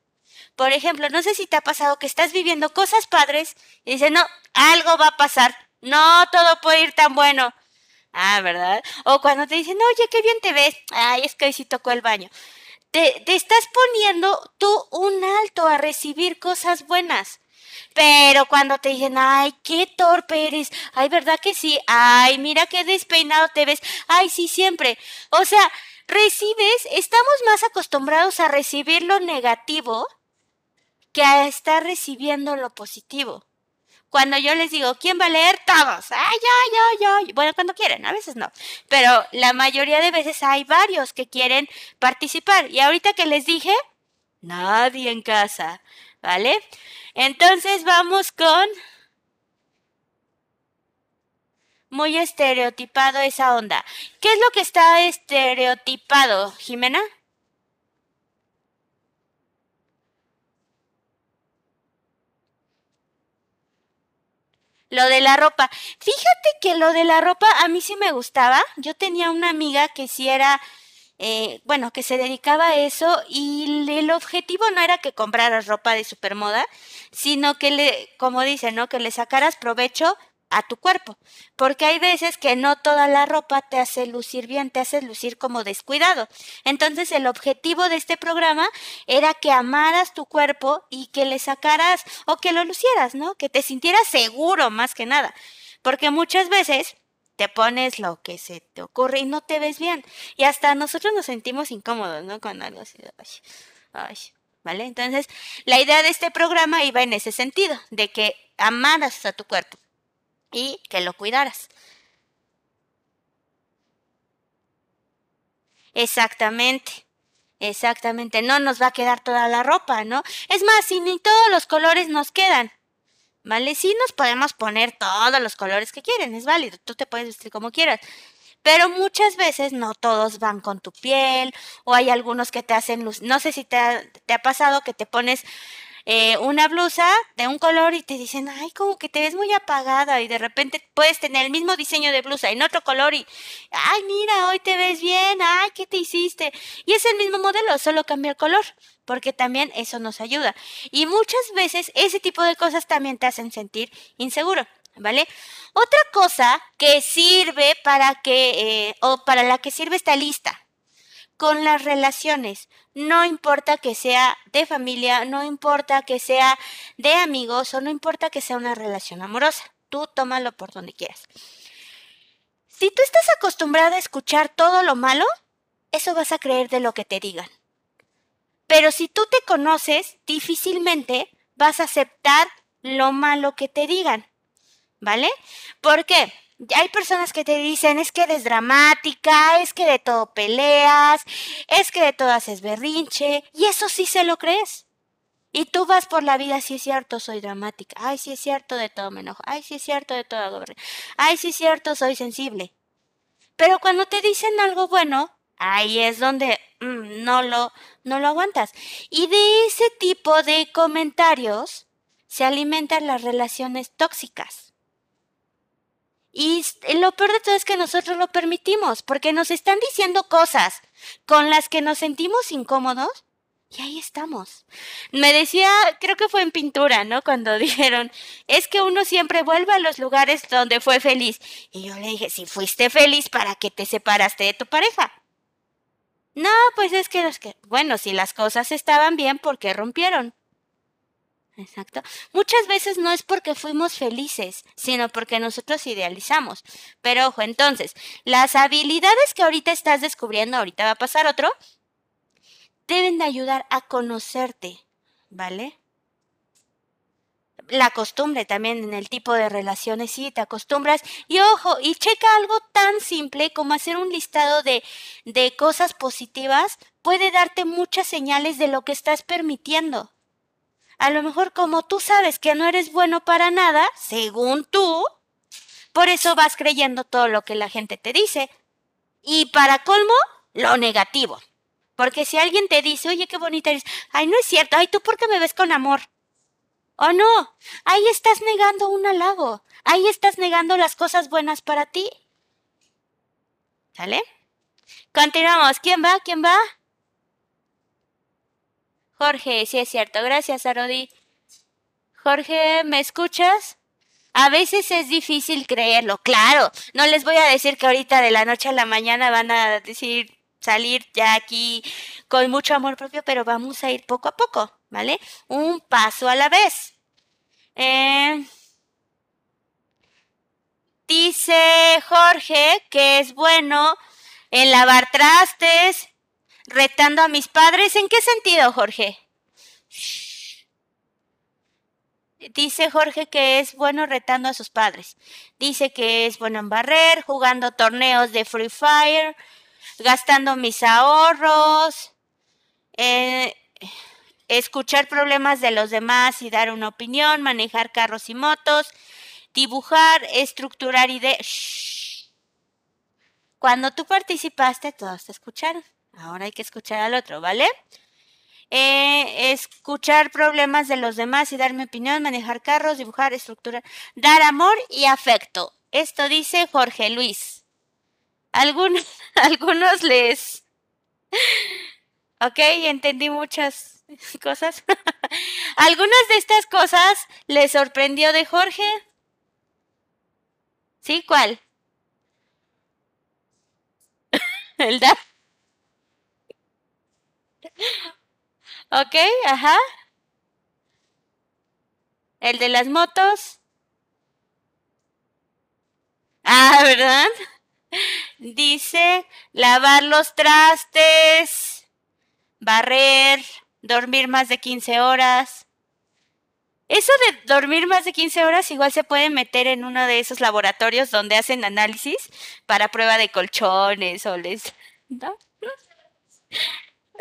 Por ejemplo, no sé si te ha pasado que estás viviendo cosas padres y dices, no, algo va a pasar. No, todo puede ir tan bueno. Ah, ¿verdad? O cuando te dicen, oye, qué bien te ves. Ay, es que hoy sí tocó el baño. Te, te estás poniendo tú un alto a recibir cosas buenas. Pero cuando te dicen, ay, qué torpe eres, ay, ¿verdad que sí? Ay, mira qué despeinado te ves, ay, sí, siempre. O sea, recibes, estamos más acostumbrados a recibir lo negativo que a estar recibiendo lo positivo. Cuando yo les digo, ¿quién va a leer? Todos. Ay, yo, yo, yo. Bueno, cuando quieren, a veces no. Pero la mayoría de veces hay varios que quieren participar. Y ahorita que les dije, nadie en casa. ¿Vale? Entonces vamos con... Muy estereotipado esa onda. ¿Qué es lo que está estereotipado, Jimena? Lo de la ropa. Fíjate que lo de la ropa a mí sí me gustaba. Yo tenía una amiga que sí era, eh, bueno, que se dedicaba a eso y el objetivo no era que compraras ropa de supermoda, sino que le, como dicen, ¿no? Que le sacaras provecho a tu cuerpo. Porque hay veces que no toda la ropa te hace lucir bien, te hace lucir como descuidado. Entonces el objetivo de este programa era que amaras tu cuerpo y que le sacaras o que lo lucieras, ¿no? Que te sintieras seguro más que nada. Porque muchas veces te pones lo que se te ocurre y no te ves bien. Y hasta nosotros nos sentimos incómodos, ¿no? Con algo así. Ay, ay, ¿Vale? Entonces, la idea de este programa iba en ese sentido, de que amaras a tu cuerpo y que lo cuidaras. Exactamente. Exactamente, no nos va a quedar toda la ropa, ¿no? Es más, si ni todos los colores nos quedan, ¿vale? Sí nos podemos poner todos los colores que quieren, es válido, tú te puedes vestir como quieras. Pero muchas veces no todos van con tu piel o hay algunos que te hacen luz. No sé si te ha, te ha pasado que te pones eh, una blusa de un color y te dicen, ay, como que te ves muy apagada y de repente puedes tener el mismo diseño de blusa en otro color y, ay, mira, hoy te ves bien, ay, ¿qué te hiciste? Y es el mismo modelo, solo cambia el color, porque también eso nos ayuda. Y muchas veces ese tipo de cosas también te hacen sentir inseguro. ¿Vale? Otra cosa que sirve para que, eh, o para la que sirve esta lista, con las relaciones. No importa que sea de familia, no importa que sea de amigos o no importa que sea una relación amorosa. Tú tómalo por donde quieras. Si tú estás acostumbrada a escuchar todo lo malo, eso vas a creer de lo que te digan. Pero si tú te conoces, difícilmente vas a aceptar lo malo que te digan. ¿Vale? ¿Por qué? Hay personas que te dicen, es que eres dramática, es que de todo peleas, es que de todo haces berrinche, y eso sí se lo crees. Y tú vas por la vida, sí es cierto, soy dramática, ay, sí es cierto, de todo me enojo, ay, sí es cierto, de todo hago ay, sí es cierto, soy sensible. Pero cuando te dicen algo bueno, ahí es donde mm, no, lo, no lo aguantas. Y de ese tipo de comentarios se alimentan las relaciones tóxicas. Y lo peor de todo es que nosotros lo permitimos, porque nos están diciendo cosas con las que nos sentimos incómodos y ahí estamos. Me decía, creo que fue en pintura, ¿no? Cuando dijeron, es que uno siempre vuelve a los lugares donde fue feliz. Y yo le dije, si fuiste feliz, ¿para qué te separaste de tu pareja? No, pues es que que, bueno, si las cosas estaban bien, ¿por qué rompieron? Exacto. Muchas veces no es porque fuimos felices, sino porque nosotros idealizamos. Pero ojo, entonces, las habilidades que ahorita estás descubriendo, ahorita va a pasar otro, deben de ayudar a conocerte, ¿vale? La costumbre también en el tipo de relaciones, sí, te acostumbras. Y ojo, y checa algo tan simple como hacer un listado de, de cosas positivas, puede darte muchas señales de lo que estás permitiendo a lo mejor como tú sabes que no eres bueno para nada, según tú, por eso vas creyendo todo lo que la gente te dice. Y para colmo, lo negativo. Porque si alguien te dice, oye, qué bonita eres, ay, no es cierto, ay, tú por qué me ves con amor. O no, ahí estás negando un halago, ahí estás negando las cosas buenas para ti. ¿Sale? Continuamos. ¿Quién va? ¿Quién va? Jorge, sí es cierto. Gracias, Arodi. Jorge, ¿me escuchas? A veces es difícil creerlo, claro. No les voy a decir que ahorita de la noche a la mañana van a decir salir ya aquí con mucho amor propio, pero vamos a ir poco a poco, ¿vale? Un paso a la vez. Eh, dice Jorge que es bueno en lavar trastes, retando a mis padres. ¿En qué sentido, Jorge? Dice Jorge que es bueno retando a sus padres. Dice que es bueno en barrer, jugando torneos de Free Fire, gastando mis ahorros, eh, escuchar problemas de los demás y dar una opinión, manejar carros y motos, dibujar, estructurar ideas. Cuando tú participaste, todos te escucharon. Ahora hay que escuchar al otro, ¿vale? Eh, escuchar problemas de los demás y dar mi opinión, manejar carros, dibujar, estructurar, dar amor y afecto. Esto dice Jorge Luis. Algunos, algunos les... Ok, entendí muchas cosas. Algunas de estas cosas les sorprendió de Jorge. ¿Sí? ¿Cuál? El da. Ok, ajá. El de las motos. Ah, ¿verdad? Dice lavar los trastes, barrer, dormir más de 15 horas. Eso de dormir más de 15 horas igual se puede meter en uno de esos laboratorios donde hacen análisis para prueba de colchones o les... ¿No?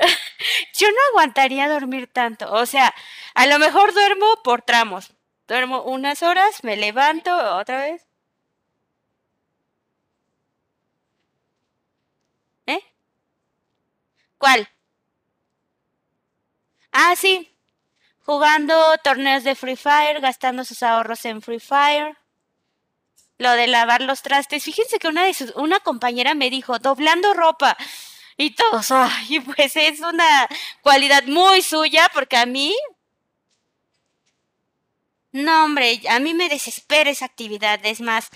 Yo no aguantaría dormir tanto. O sea, a lo mejor duermo por tramos. Duermo unas horas, me levanto otra vez. ¿Eh? ¿Cuál? Ah, sí. Jugando torneos de Free Fire, gastando sus ahorros en Free Fire. Lo de lavar los trastes. Fíjense que una de sus, una compañera me dijo, doblando ropa. Y todos, ay, pues es una cualidad muy suya porque a mí... No, hombre, a mí me desespera esa actividad. Es más...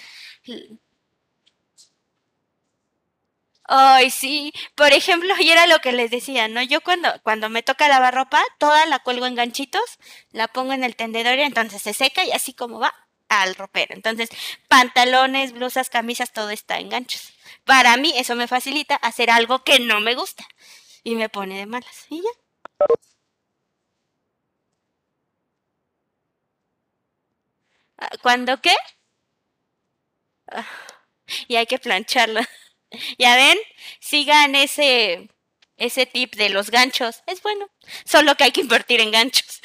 Ay, sí. Por ejemplo, y era lo que les decía, ¿no? Yo cuando, cuando me toca lavar ropa, toda la cuelgo en ganchitos, la pongo en el tendedor y entonces se seca y así como va al ropero. Entonces, pantalones, blusas, camisas, todo está en ganchos. Para mí eso me facilita hacer algo que no me gusta y me pone de malas. Y ya. Ah, ¿Cuándo qué? Ah, y hay que plancharla. ¿Ya ven? Sigan ese ese tip de los ganchos. Es bueno. Solo que hay que invertir en ganchos.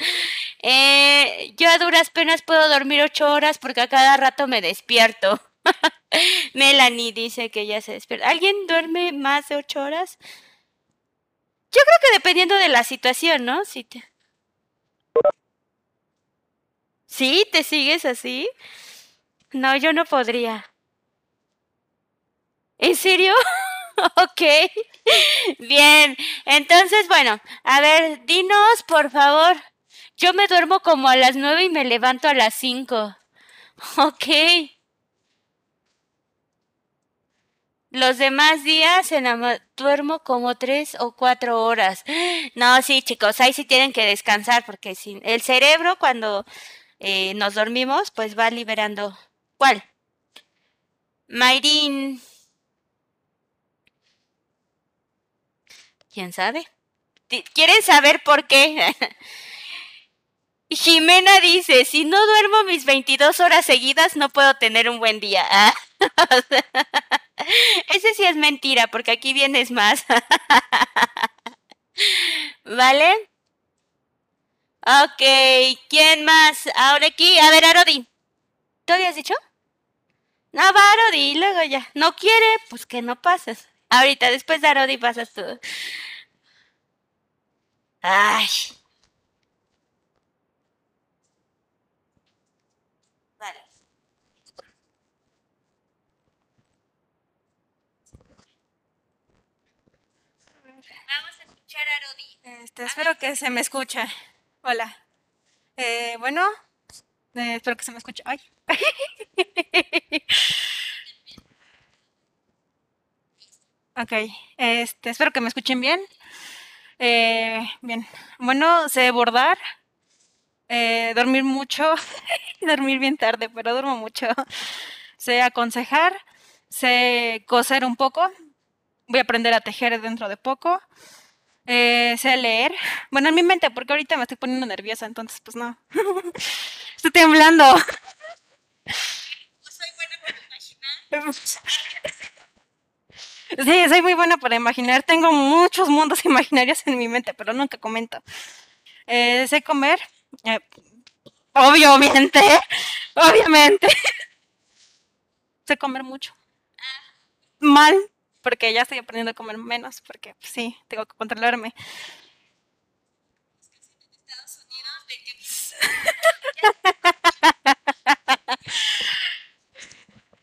Eh, yo a duras penas puedo dormir ocho horas porque a cada rato me despierto. Melanie dice que ya se despierta. ¿Alguien duerme más de ocho horas? Yo creo que dependiendo de la situación, ¿no? Si te... ¿Sí? ¿Te sigues así? No, yo no podría. ¿En serio? ok. Bien. Entonces, bueno, a ver, dinos, por favor. Yo me duermo como a las nueve y me levanto a las cinco. Ok. Los demás días en duermo como tres o cuatro horas. No, sí, chicos, ahí sí tienen que descansar porque el cerebro cuando eh, nos dormimos, pues va liberando. ¿Cuál? Mayrin. ¿Quién sabe? ¿Quieren saber por qué? Jimena dice, si no duermo mis 22 horas seguidas, no puedo tener un buen día. Ese sí es mentira, porque aquí vienes más. ¿Vale? Ok, ¿quién más? Ahora aquí, a ver, Arodi. ¿Tú habías dicho? No, va Arodi, luego ya. No quiere, pues que no pases. Ahorita, después de Arodi pasas tú. Ay. Vale. Vamos a escuchar a Este, espero que se me escuche. Hola. Eh, bueno, eh, espero que se me escuche. Ay. ok, este, espero que me escuchen bien. Eh, bien, bueno, sé bordar, dormir mucho, dormir bien tarde, pero duermo mucho. Sé aconsejar, sé coser un poco, voy a aprender a tejer dentro de poco. Eh, sé leer. Bueno, en mi mente, porque ahorita me estoy poniendo nerviosa, entonces pues no. estoy temblando. Sí, soy muy buena para imaginar. Tengo muchos mundos imaginarios en mi mente, pero nunca comento. Eh, sé comer. eh, obviamente. Obviamente. sé comer mucho. Mal, porque ya estoy aprendiendo a comer menos, porque pues, sí, tengo que controlarme.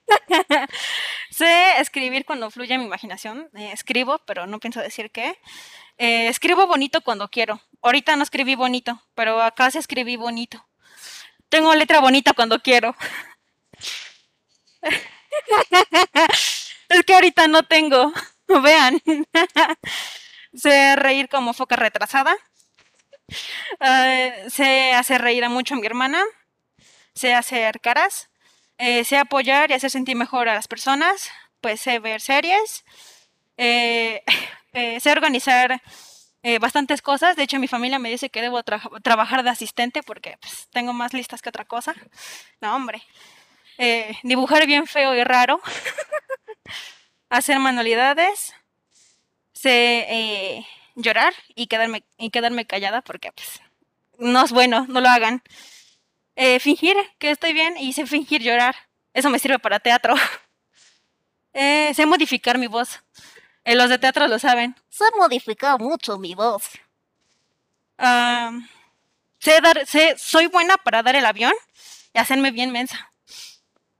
sé escribir cuando fluye mi imaginación. eh, escribo, pero no pienso decir qué. Eh, escribo bonito cuando quiero. Ahorita no escribí bonito, pero acá sí escribí bonito. Tengo letra bonita cuando quiero. es que ahorita no tengo. Vean. sé reír como foca retrasada. Eh, sé hacer reír a mucho a mi hermana. Sé hacer caras. Eh, sé apoyar y hacer sentir mejor a las personas. Pues sé ver series. Eh, eh, sé organizar eh, bastantes cosas. De hecho, mi familia me dice que debo tra- trabajar de asistente porque pues, tengo más listas que otra cosa. No, hombre. Eh, dibujar bien feo y raro. Hacer manualidades. Sé eh, llorar y quedarme, y quedarme callada porque pues, no es bueno, no lo hagan. Eh, fingir que estoy bien y sé fingir llorar. Eso me sirve para teatro. Eh, sé modificar mi voz. Eh, los de teatro lo saben. Sé modificar mucho mi voz. Sé dar, sé, soy buena para dar el avión y hacerme bien mensa.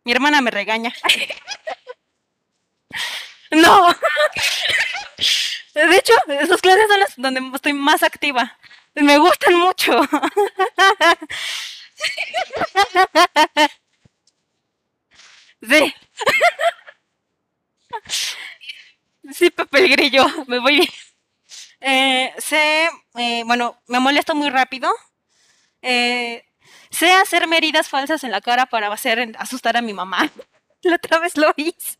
Mi hermana me regaña. no. De hecho, esas clases son las donde estoy más activa. Me gustan mucho. Sí. Sí, Pepe el Grillo, me voy bien. Eh, sé, eh, bueno, me molesto muy rápido. Eh, sé hacerme heridas falsas en la cara para hacer asustar a mi mamá. La otra vez lo hice.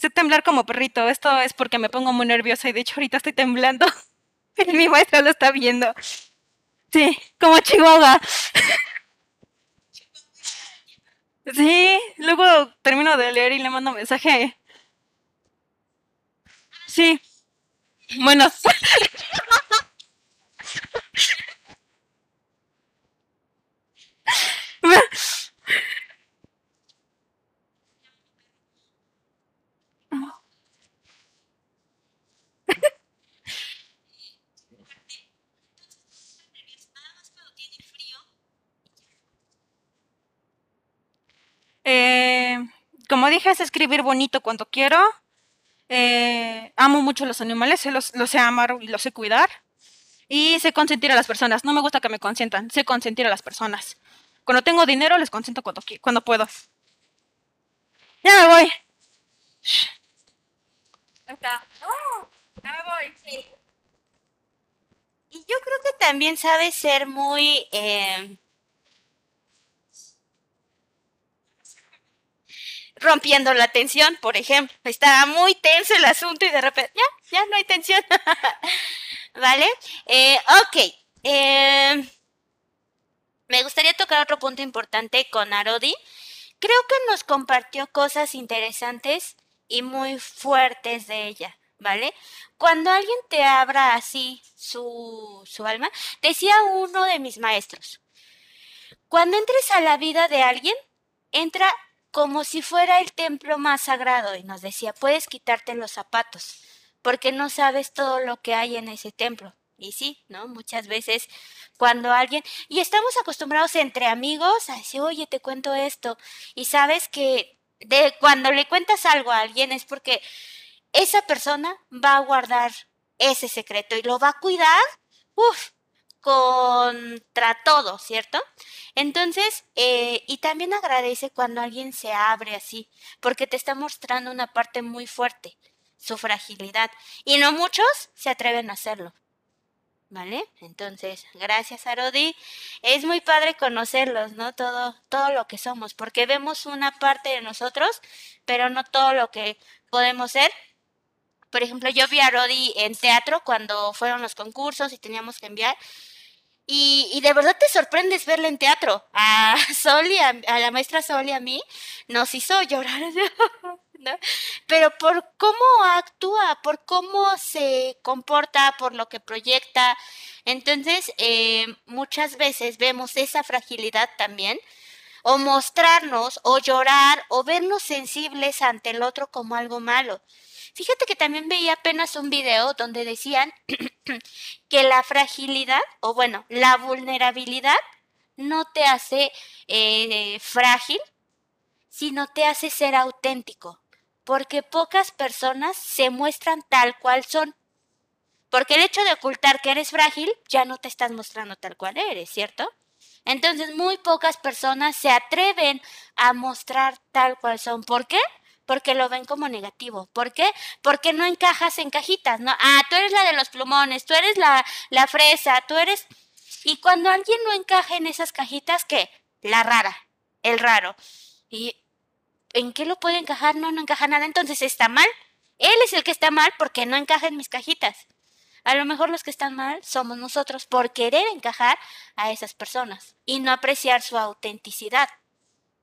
Sé temblar como perrito. Esto es porque me pongo muy nerviosa y de hecho ahorita estoy temblando. Mi maestra lo está viendo. Sí, como Chihuahua. Sí, luego termino de leer y le mando mensaje. Sí. Bueno. Eh, como dije, es escribir bonito cuando quiero. Eh, amo mucho los animales, los, los sé amar y los sé cuidar. Y sé consentir a las personas. No me gusta que me consientan, sé consentir a las personas. Cuando tengo dinero, les consiento cuando, cuando puedo. Ya me voy. ¡Oh! ya me voy. Y yo creo que también sabe ser muy... eh, rompiendo la tensión, por ejemplo. Estaba muy tenso el asunto y de repente, ya, ya no hay tensión. ¿Vale? Eh, ok. eh, me gustaría tocar otro punto importante con Arodi. Creo que nos compartió cosas interesantes y muy fuertes de ella, ¿vale? Cuando alguien te abra así su, su alma, decía uno de mis maestros, cuando entres a la vida de alguien, entra como si fuera el templo más sagrado y nos decía, puedes quitarte los zapatos porque no sabes todo lo que hay en ese templo. Y sí, ¿no? Muchas veces cuando alguien, y estamos acostumbrados entre amigos a decir, oye, te cuento esto, y sabes que de cuando le cuentas algo a alguien es porque esa persona va a guardar ese secreto y lo va a cuidar, uff, contra todo, ¿cierto? Entonces, eh, y también agradece cuando alguien se abre así, porque te está mostrando una parte muy fuerte, su fragilidad. Y no muchos se atreven a hacerlo. ¿Vale? Entonces, gracias Arodi. Es muy padre conocerlos, ¿no? Todo, todo lo que somos, porque vemos una parte de nosotros, pero no todo lo que podemos ser. Por ejemplo, yo vi a Rodi en teatro cuando fueron los concursos y teníamos que enviar. Y, y de verdad te sorprendes verla en teatro. A Sol a, la maestra Sol y a mí nos hizo llorar. Pero por cómo actúa, por cómo se comporta, por lo que proyecta. Entonces, eh, muchas veces vemos esa fragilidad también. O mostrarnos, o llorar, o vernos sensibles ante el otro como algo malo. Fíjate que también veía apenas un video donde decían que la fragilidad, o bueno, la vulnerabilidad no te hace eh, frágil, sino te hace ser auténtico, porque pocas personas se muestran tal cual son. Porque el hecho de ocultar que eres frágil ya no te estás mostrando tal cual eres, ¿cierto? Entonces muy pocas personas se atreven a mostrar tal cual son. ¿Por qué? Porque lo ven como negativo. ¿Por qué? Porque no encajas en cajitas, ¿no? Ah, tú eres la de los plumones, tú eres la, la fresa, tú eres... Y cuando alguien no encaja en esas cajitas, ¿qué? La rara, el raro. ¿Y en qué lo puede encajar? No, no encaja nada, entonces está mal. Él es el que está mal porque no encaja en mis cajitas. A lo mejor los que están mal somos nosotros por querer encajar a esas personas y no apreciar su autenticidad,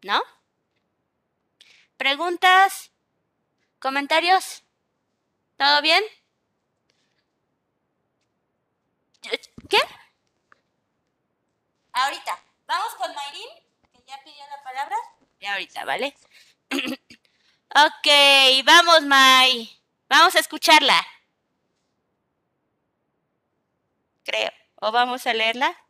¿no? ¿Preguntas? ¿Comentarios? ¿Todo bien? ¿Qué? Ahorita. Vamos con Mayrin, que ya pidió la palabra. Y ahorita, ¿vale? ok, vamos, May. Vamos a escucharla. Creo. ¿O vamos a leerla?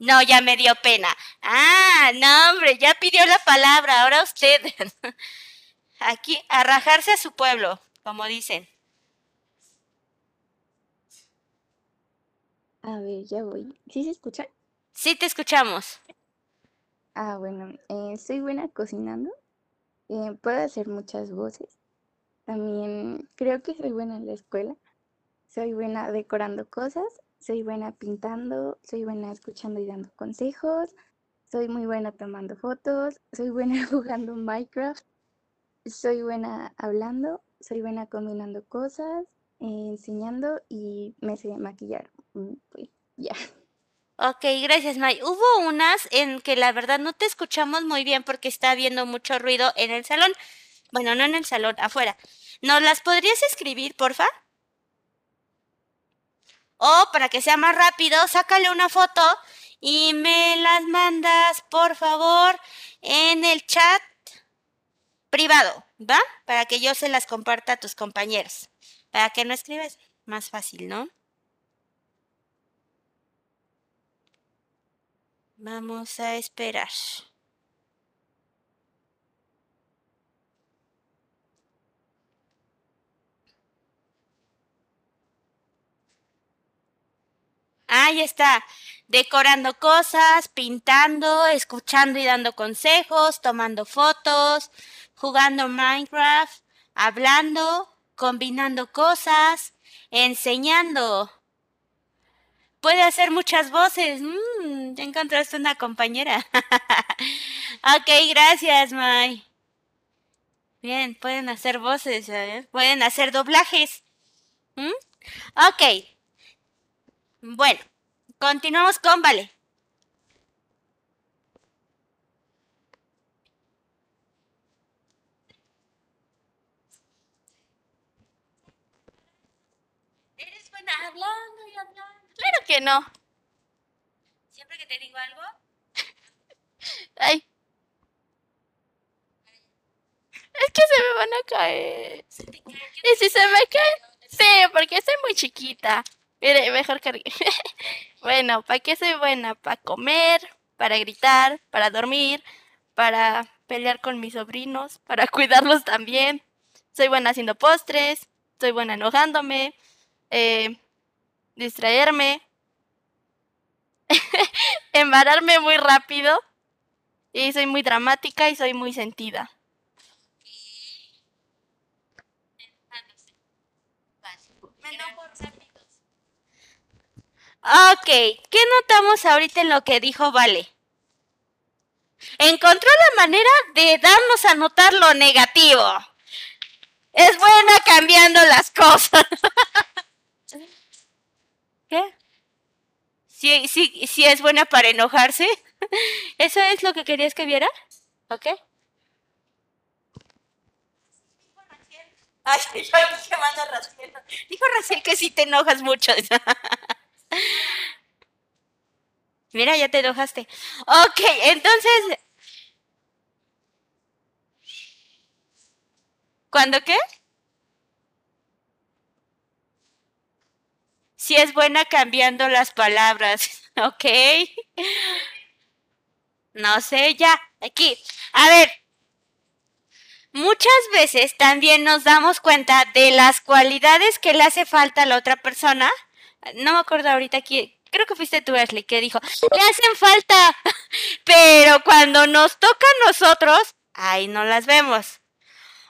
No, ya me dio pena. Ah, no, hombre, ya pidió la palabra, ahora usted. Aquí, a rajarse a su pueblo, como dicen. A ver, ya voy. ¿Sí se escucha? Sí, te escuchamos. Ah, bueno, eh, soy buena cocinando. eh, puedo hacer muchas voces. También creo que soy buena en la escuela. Soy buena decorando cosas. Soy buena pintando. Soy buena escuchando y dando consejos. Soy muy buena tomando fotos. Soy buena jugando Minecraft. Soy buena hablando. Soy buena combinando cosas. eh, enseñando y me sé maquillar. Mm, Pues ya. Ok, gracias, May. Hubo unas en que la verdad no te escuchamos muy bien porque está habiendo mucho ruido en el salón. Bueno, no en el salón, afuera. ¿Nos las podrías escribir, porfa? O para que sea más rápido, sácale una foto y me las mandas, por favor, en el chat privado, ¿va? Para que yo se las comparta a tus compañeros. Para que no escribas, más fácil, ¿no? Vamos a esperar. Ahí está, decorando cosas, pintando, escuchando y dando consejos, tomando fotos, jugando Minecraft, hablando, combinando cosas, enseñando. Puede hacer muchas voces. Mm, ya encontraste una compañera. ok, gracias, May. Bien, pueden hacer voces, ¿eh? pueden hacer doblajes. ¿Mm? Ok. Bueno, continuamos con Vale. Eres buena hablando y hablando. Claro que no. Siempre que te digo algo, Ay. Es que se me van a caer. se te cae. ¿Y si se me cae? Sí, porque soy muy chiquita. Mire, mejor cargue. bueno, ¿para qué soy buena? Para comer, para gritar, para dormir, para pelear con mis sobrinos para cuidarlos también. Soy buena haciendo postres, soy buena enojándome, eh, distraerme, embararme muy rápido y soy muy dramática y soy muy sentida. Ok, ¿qué notamos ahorita en lo que dijo Vale? Encontró la manera de darnos a notar lo negativo. Es buena cambiando las cosas. ¿Qué? Sí, sí, sí es buena para enojarse. ¿Eso es lo que querías que viera? ¿Ok? Ay, yo dije, manda Raciel. Dijo Raciel que sí te enojas mucho. Mira, ya te enojaste. Ok, entonces. ¿Cuándo qué? Si es buena cambiando las palabras. Ok. No sé, ya. Aquí. A ver. Muchas veces también nos damos cuenta de las cualidades que le hace falta a la otra persona. No me acuerdo ahorita aquí. Creo que fuiste tú, Ashley, que dijo, le hacen falta. Pero cuando nos toca a nosotros, ahí no las vemos.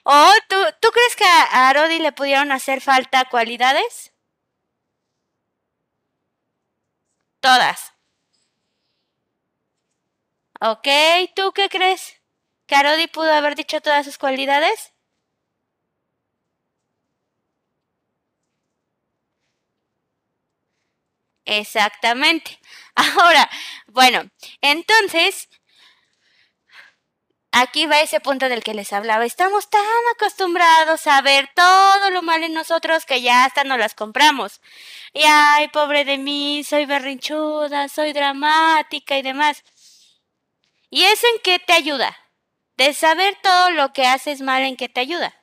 ¿O tú, tú crees que a Arodi le pudieron hacer falta cualidades? Todas. Ok, ¿tú qué crees? ¿Que Arodi pudo haber dicho todas sus cualidades? Exactamente. Ahora, bueno, entonces, aquí va ese punto del que les hablaba. Estamos tan acostumbrados a ver todo lo mal en nosotros que ya hasta nos las compramos. Y ay, pobre de mí, soy berrinchuda, soy dramática y demás. ¿Y eso en qué te ayuda? De saber todo lo que haces mal, ¿en qué te ayuda?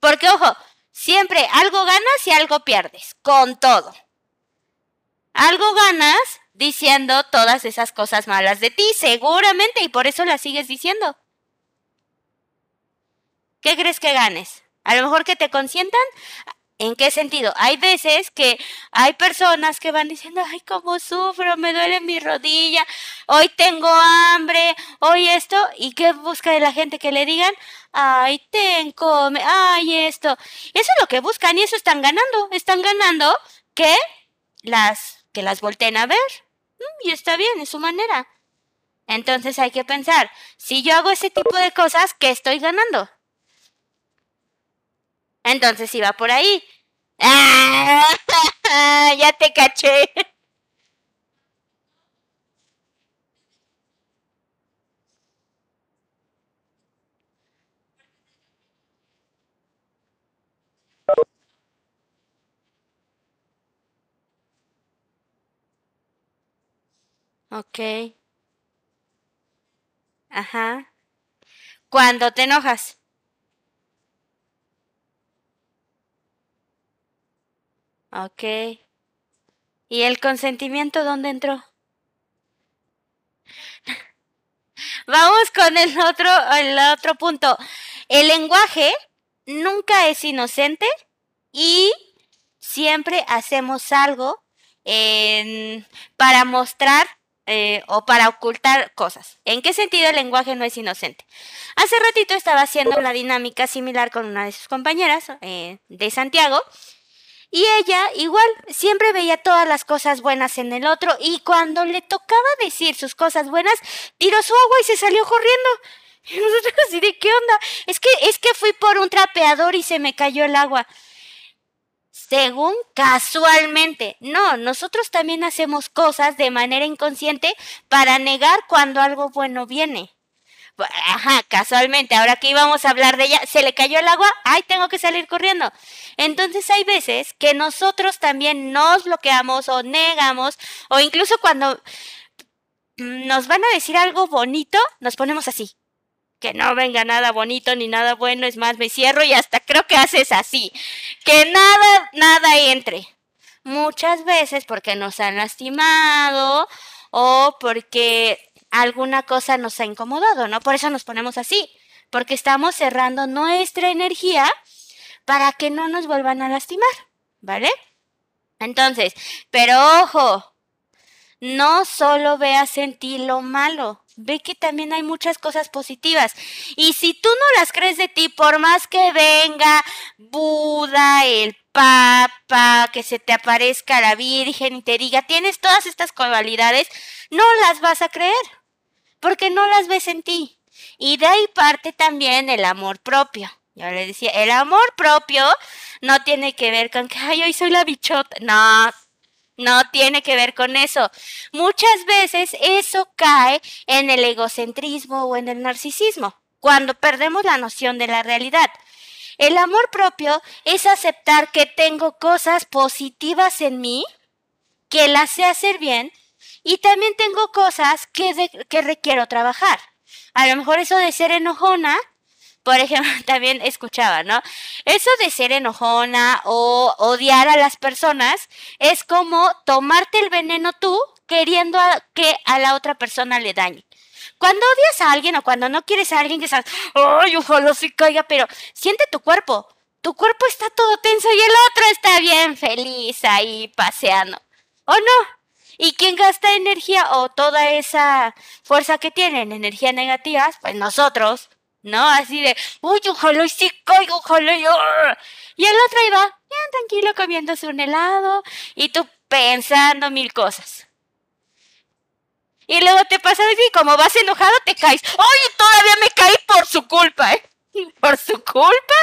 Porque, ojo, siempre algo ganas y algo pierdes, con todo. Algo ganas diciendo todas esas cosas malas de ti, seguramente, y por eso las sigues diciendo. ¿Qué crees que ganes? A lo mejor que te consientan. ¿En qué sentido? Hay veces que hay personas que van diciendo, ay, cómo sufro, me duele mi rodilla, hoy tengo hambre, hoy esto, ¿y qué busca de la gente que le digan? Ay, ten, ay, esto. Eso es lo que buscan y eso están ganando, están ganando que las, que las volteen a ver. Y está bien, es su manera. Entonces hay que pensar, si yo hago ese tipo de cosas, ¿qué estoy ganando? Entonces iba por ahí. ¡Ah! ya te caché. Ok. Ajá. Cuando te enojas. Ok. ¿Y el consentimiento dónde entró? Vamos con el otro, el otro punto. El lenguaje nunca es inocente y siempre hacemos algo para mostrar eh, o para ocultar cosas. ¿En qué sentido el lenguaje no es inocente? Hace ratito estaba haciendo la dinámica similar con una de sus compañeras eh, de Santiago. Y ella igual siempre veía todas las cosas buenas en el otro y cuando le tocaba decir sus cosas buenas, tiró su agua y se salió corriendo. Y nosotros así de qué onda? Es que es que fui por un trapeador y se me cayó el agua. Según casualmente. No, nosotros también hacemos cosas de manera inconsciente para negar cuando algo bueno viene. Bu- Ajá, casualmente, ahora que íbamos a hablar de ella, se le cayó el agua, ay, tengo que salir corriendo. Entonces hay veces que nosotros también nos bloqueamos o negamos, o incluso cuando nos van a decir algo bonito, nos ponemos así. Que no venga nada bonito ni nada bueno, es más, me cierro y hasta creo que haces así. Que nada, nada entre. Muchas veces porque nos han lastimado o porque alguna cosa nos ha incomodado, ¿no? Por eso nos ponemos así, porque estamos cerrando nuestra energía para que no nos vuelvan a lastimar, ¿vale? Entonces, pero ojo, no solo veas en ti lo malo, ve que también hay muchas cosas positivas. Y si tú no las crees de ti, por más que venga Buda, el Papa, que se te aparezca la Virgen y te diga, tienes todas estas cualidades, no las vas a creer, porque no las ves en ti. Y de ahí parte también el amor propio. Ya le decía, el amor propio no tiene que ver con que, ay, hoy soy la bichota. No, no tiene que ver con eso. Muchas veces eso cae en el egocentrismo o en el narcisismo, cuando perdemos la noción de la realidad. El amor propio es aceptar que tengo cosas positivas en mí, que las sé hacer bien, y también tengo cosas que, que requiero trabajar. A lo mejor eso de ser enojona, por ejemplo, también escuchaba, ¿no? Eso de ser enojona o odiar a las personas es como tomarte el veneno tú queriendo que a la otra persona le dañe. Cuando odias a alguien o cuando no quieres a alguien que estás, ay, ojalá sí caiga, pero siente tu cuerpo. Tu cuerpo está todo tenso y el otro está bien feliz ahí paseando. ¿O no? ¿Y quién gasta energía o toda esa fuerza que tienen, energía negativa? Pues nosotros, ¿no? Así de, uy, ojalá y sí caiga, ojalá y... ah". Y el otro iba bien tranquilo comiéndose un helado y tú pensando mil cosas. Y luego te pasa así, como vas enojado, te caes. ¡Ay, todavía me caí por su culpa, eh! ¿Por su culpa?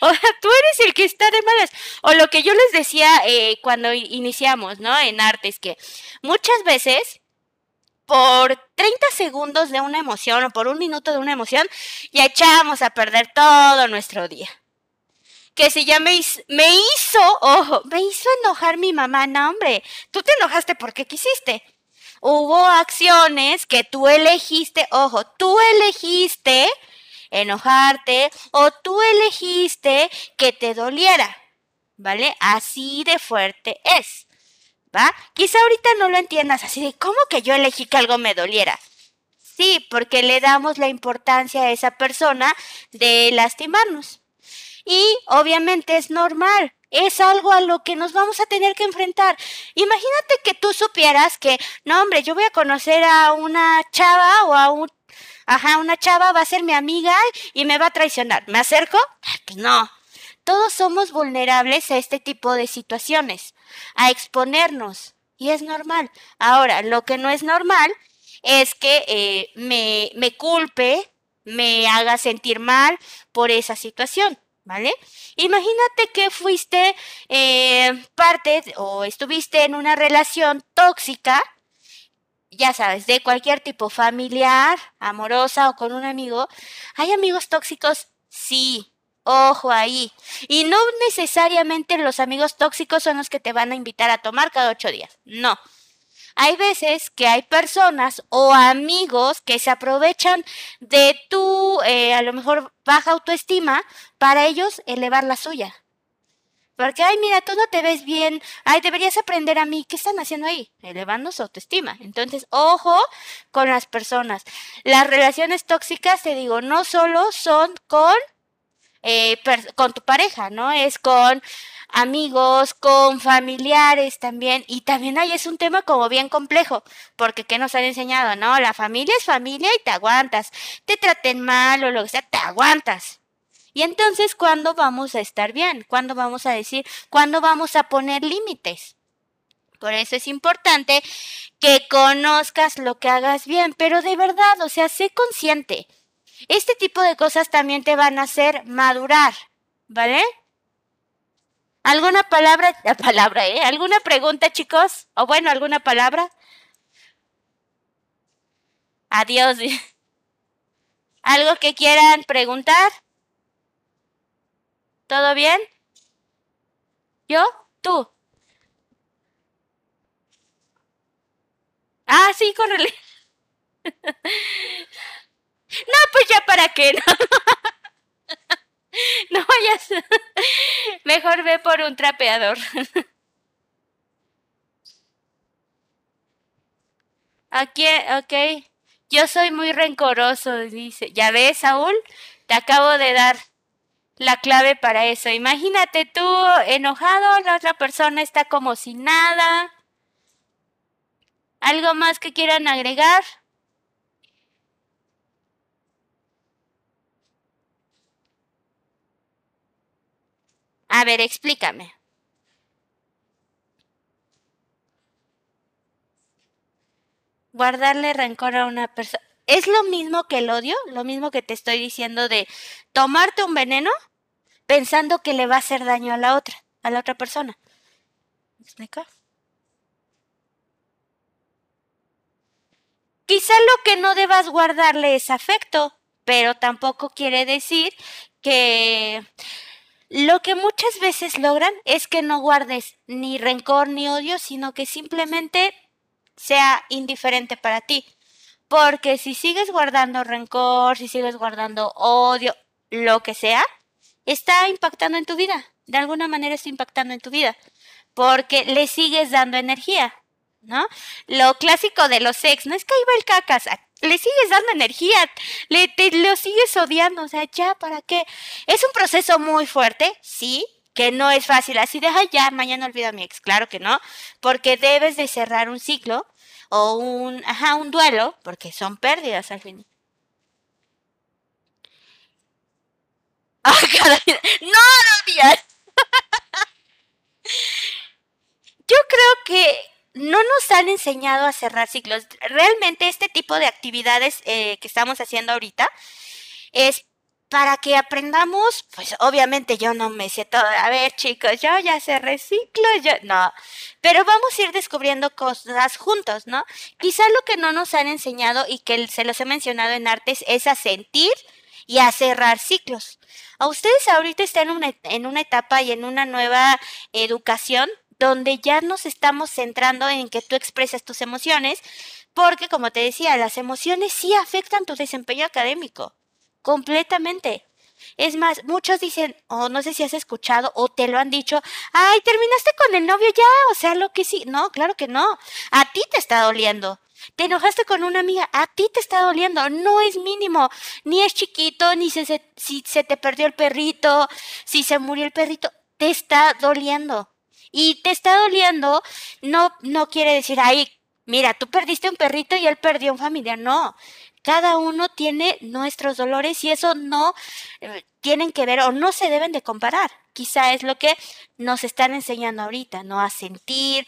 O sea, tú eres el que está de malas. O lo que yo les decía eh, cuando iniciamos, ¿no? En artes, que muchas veces por 30 segundos de una emoción o por un minuto de una emoción, ya echamos a perder todo nuestro día. Que si ya me me hizo, ojo, me hizo enojar mi mamá, no hombre, tú te enojaste porque quisiste. Hubo acciones que tú elegiste, ojo, tú elegiste enojarte o tú elegiste que te doliera, ¿vale? Así de fuerte es. ¿va? Quizá ahorita no lo entiendas así de cómo que yo elegí que algo me doliera. Sí, porque le damos la importancia a esa persona de lastimarnos. Y obviamente es normal, es algo a lo que nos vamos a tener que enfrentar. Imagínate que tú supieras que, no hombre, yo voy a conocer a una chava o a un... Ajá, una chava va a ser mi amiga y me va a traicionar. ¿Me acerco? Pues no. Todos somos vulnerables a este tipo de situaciones, a exponernos, y es normal. Ahora, lo que no es normal es que eh, me, me culpe, me haga sentir mal por esa situación, ¿vale? Imagínate que fuiste eh, parte o estuviste en una relación tóxica, ya sabes, de cualquier tipo, familiar, amorosa o con un amigo. ¿Hay amigos tóxicos? Sí, Ojo ahí. Y no necesariamente los amigos tóxicos son los que te van a invitar a tomar cada ocho días. No. Hay veces que hay personas o amigos que se aprovechan de tu, eh, a lo mejor, baja autoestima para ellos elevar la suya. Porque, ay, mira, tú no te ves bien, ay, deberías aprender a mí. ¿Qué están haciendo ahí? Elevando su autoestima. Entonces, ojo con las personas. Las relaciones tóxicas, te digo, no solo son con eh, con tu pareja, ¿no? Es con amigos, con familiares también. Y también ahí es un tema como bien complejo, porque ¿qué nos han enseñado? No, la familia es familia y te aguantas. Te traten mal o lo que sea, te aguantas. Y entonces, ¿cuándo vamos a estar bien? ¿Cuándo vamos a decir? ¿Cuándo vamos a poner límites? Por eso es importante que conozcas lo que hagas bien, pero de verdad, o sea, sé consciente. Este tipo de cosas también te van a hacer madurar, ¿vale? ¿Alguna palabra, la palabra, eh? ¿Alguna pregunta, chicos? O bueno, ¿alguna palabra? Adiós. ¿Algo que quieran preguntar? ¿Todo bien? ¿Yo? ¿Tú? Ah, sí, córrele. No, pues ya para qué, no. No vayas. Mejor ve por un trapeador. Aquí, ok. Yo soy muy rencoroso, dice. Ya ves, Saúl, te acabo de dar la clave para eso. Imagínate tú enojado, la otra persona está como sin nada. ¿Algo más que quieran agregar? A ver, explícame. Guardarle rencor a una persona. ¿Es lo mismo que el odio? Lo mismo que te estoy diciendo de tomarte un veneno pensando que le va a hacer daño a la otra, a la otra persona. ¿Me explico? Quizá lo que no debas guardarle es afecto, pero tampoco quiere decir que lo que muchas veces logran es que no guardes ni rencor ni odio, sino que simplemente sea indiferente para ti. Porque si sigues guardando rencor, si sigues guardando odio, lo que sea, está impactando en tu vida. De alguna manera está impactando en tu vida. Porque le sigues dando energía, ¿no? Lo clásico de los ex, no es que va el cacas, le sigues dando energía, le te, lo sigues odiando, o sea, ya, ¿para qué? Es un proceso muy fuerte, sí, que no es fácil, así deja ya, mañana olvida a mi ex, claro que no, porque debes de cerrar un ciclo o un, ajá, un duelo, porque son pérdidas al fin. ¡Ah! ¡No, no digas! Yo creo que no nos han enseñado a cerrar ciclos. Realmente este tipo de actividades eh, que estamos haciendo ahorita es para que aprendamos, pues obviamente yo no me sé todo, a ver chicos, yo ya cerré ciclos, yo no, pero vamos a ir descubriendo cosas juntos, ¿no? Quizá lo que no nos han enseñado y que se los he mencionado en artes es a sentir y a cerrar ciclos. A ustedes ahorita están en una, en una etapa y en una nueva educación donde ya nos estamos centrando en que tú expresas tus emociones, porque como te decía, las emociones sí afectan tu desempeño académico, completamente. Es más, muchos dicen, o no sé si has escuchado o te lo han dicho, ay, terminaste con el novio ya, o sea, lo que sí. No, claro que no. A ti te está doliendo. Te enojaste con una amiga, a ti te está doliendo, no es mínimo, ni es chiquito, ni se, se, si se te perdió el perrito, si se murió el perrito, te está doliendo. Y te está doliendo, no, no quiere decir, ay, mira, tú perdiste un perrito y él perdió un familiar, no. Cada uno tiene nuestros dolores y eso no eh, tienen que ver o no se deben de comparar. Quizá es lo que nos están enseñando ahorita, ¿no? A sentir,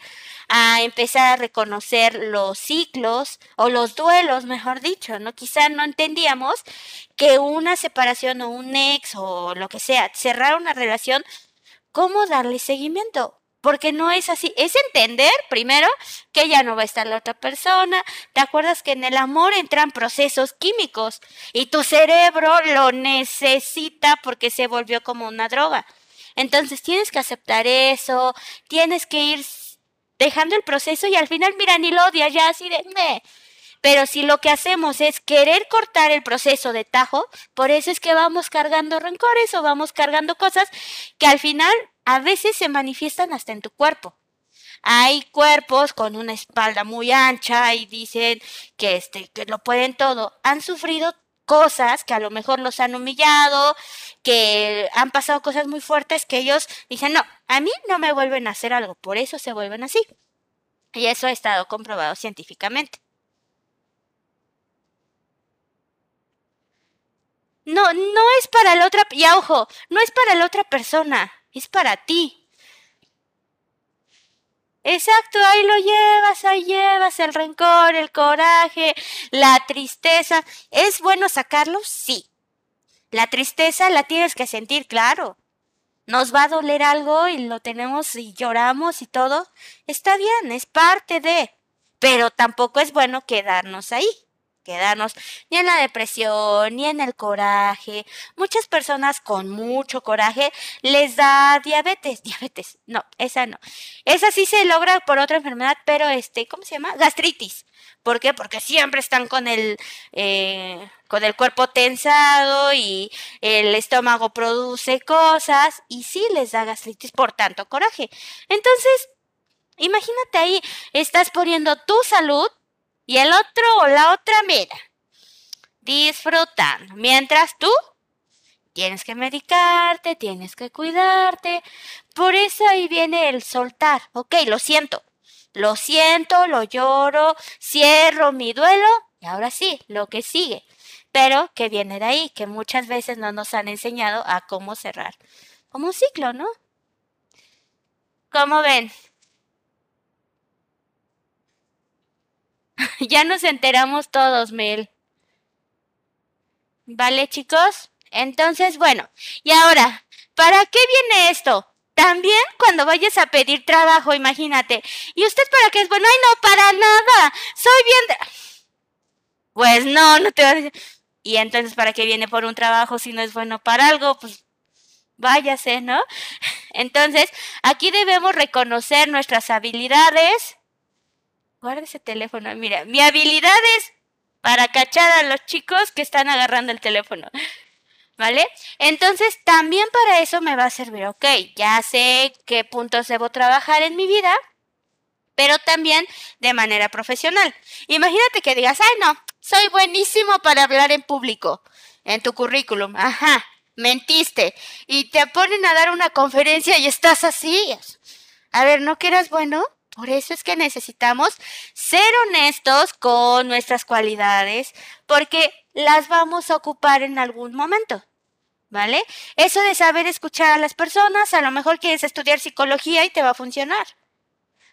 a empezar a reconocer los ciclos o los duelos, mejor dicho, ¿no? Quizá no entendíamos que una separación o un ex o lo que sea, cerrar una relación, ¿cómo darle seguimiento? Porque no es así. Es entender primero que ya no va a estar la otra persona. ¿Te acuerdas que en el amor entran procesos químicos y tu cerebro lo necesita porque se volvió como una droga? Entonces tienes que aceptar eso, tienes que ir dejando el proceso y al final, mira, ni lo odias ya así de... Me. Pero si lo que hacemos es querer cortar el proceso de tajo, por eso es que vamos cargando rencores o vamos cargando cosas que al final a veces se manifiestan hasta en tu cuerpo. Hay cuerpos con una espalda muy ancha y dicen que este que lo pueden todo. Han sufrido cosas que a lo mejor los han humillado, que han pasado cosas muy fuertes que ellos dicen, "No, a mí no me vuelven a hacer algo", por eso se vuelven así. Y eso ha estado comprobado científicamente. No, no es para la otra, y ojo, no es para la otra persona es para ti. Exacto, ahí lo llevas, ahí llevas el rencor, el coraje, la tristeza. ¿Es bueno sacarlo? Sí. La tristeza la tienes que sentir, claro. Nos va a doler algo y lo tenemos y lloramos y todo. Está bien, es parte de. Pero tampoco es bueno quedarnos ahí quedarnos ni en la depresión, ni en el coraje. Muchas personas con mucho coraje les da diabetes. Diabetes, no, esa no. Esa sí se logra por otra enfermedad, pero este, ¿cómo se llama? Gastritis. ¿Por qué? Porque siempre están con el, eh, con el cuerpo tensado y el estómago produce cosas y sí les da gastritis por tanto coraje. Entonces, imagínate ahí, estás poniendo tu salud y el otro o la otra, mira, disfrutando. Mientras tú tienes que medicarte, tienes que cuidarte. Por eso ahí viene el soltar. Ok, lo siento. Lo siento, lo lloro, cierro mi duelo y ahora sí, lo que sigue. Pero que viene de ahí, que muchas veces no nos han enseñado a cómo cerrar. Como un ciclo, ¿no? ¿Cómo ven? ya nos enteramos todos, Mel. ¿Vale, chicos? Entonces, bueno, y ahora, ¿para qué viene esto? También cuando vayas a pedir trabajo, imagínate. ¿Y usted para qué es bueno? Ay, no, para nada. Soy bien... Pues no, no te vas a. Y entonces, ¿para qué viene por un trabajo si no es bueno para algo? Pues váyase, ¿no? Entonces, aquí debemos reconocer nuestras habilidades. Guarda ese teléfono. Mira, mi habilidad es para cachar a los chicos que están agarrando el teléfono. ¿Vale? Entonces, también para eso me va a servir, ok, ya sé qué puntos debo trabajar en mi vida, pero también de manera profesional. Imagínate que digas, ay no, soy buenísimo para hablar en público, en tu currículum, ajá, mentiste, y te ponen a dar una conferencia y estás así. A ver, ¿no que eras bueno? Por eso es que necesitamos ser honestos con nuestras cualidades, porque las vamos a ocupar en algún momento. ¿Vale? Eso de saber escuchar a las personas, a lo mejor quieres estudiar psicología y te va a funcionar.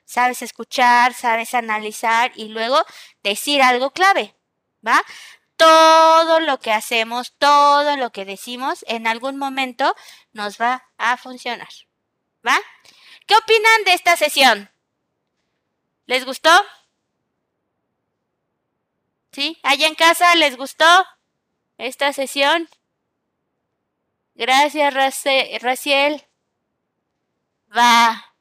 Sabes escuchar, sabes analizar y luego decir algo clave, ¿va? Todo lo que hacemos, todo lo que decimos, en algún momento nos va a funcionar, ¿va? ¿Qué opinan de esta sesión? ¿Les gustó? ¿Sí? ¿Allá en casa les gustó esta sesión? Gracias, Raciel. Va.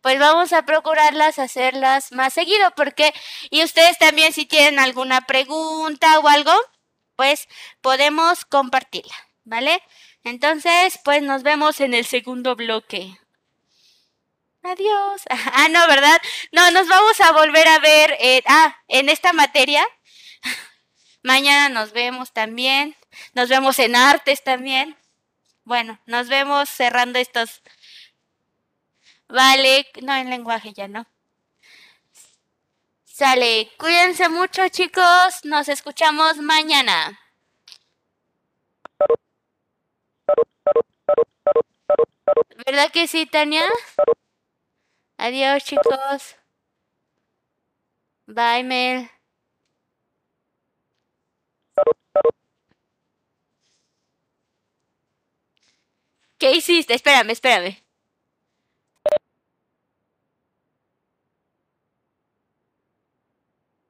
Pues vamos a procurarlas hacerlas más seguido, porque, y ustedes también si tienen alguna pregunta o algo, pues podemos compartirla, ¿vale? Entonces, pues nos vemos en el segundo bloque. Adiós. Ah, no, ¿verdad? No, nos vamos a volver a ver, eh, ah, en esta materia. Mañana nos vemos también. Nos vemos en artes también. Bueno, nos vemos cerrando estos. Vale, no en lenguaje ya no. Sale, cuídense mucho chicos, nos escuchamos mañana. ¿Verdad que sí, Tania? Adiós chicos. Bye, Mel. ¿Qué hiciste? Espérame, espérame.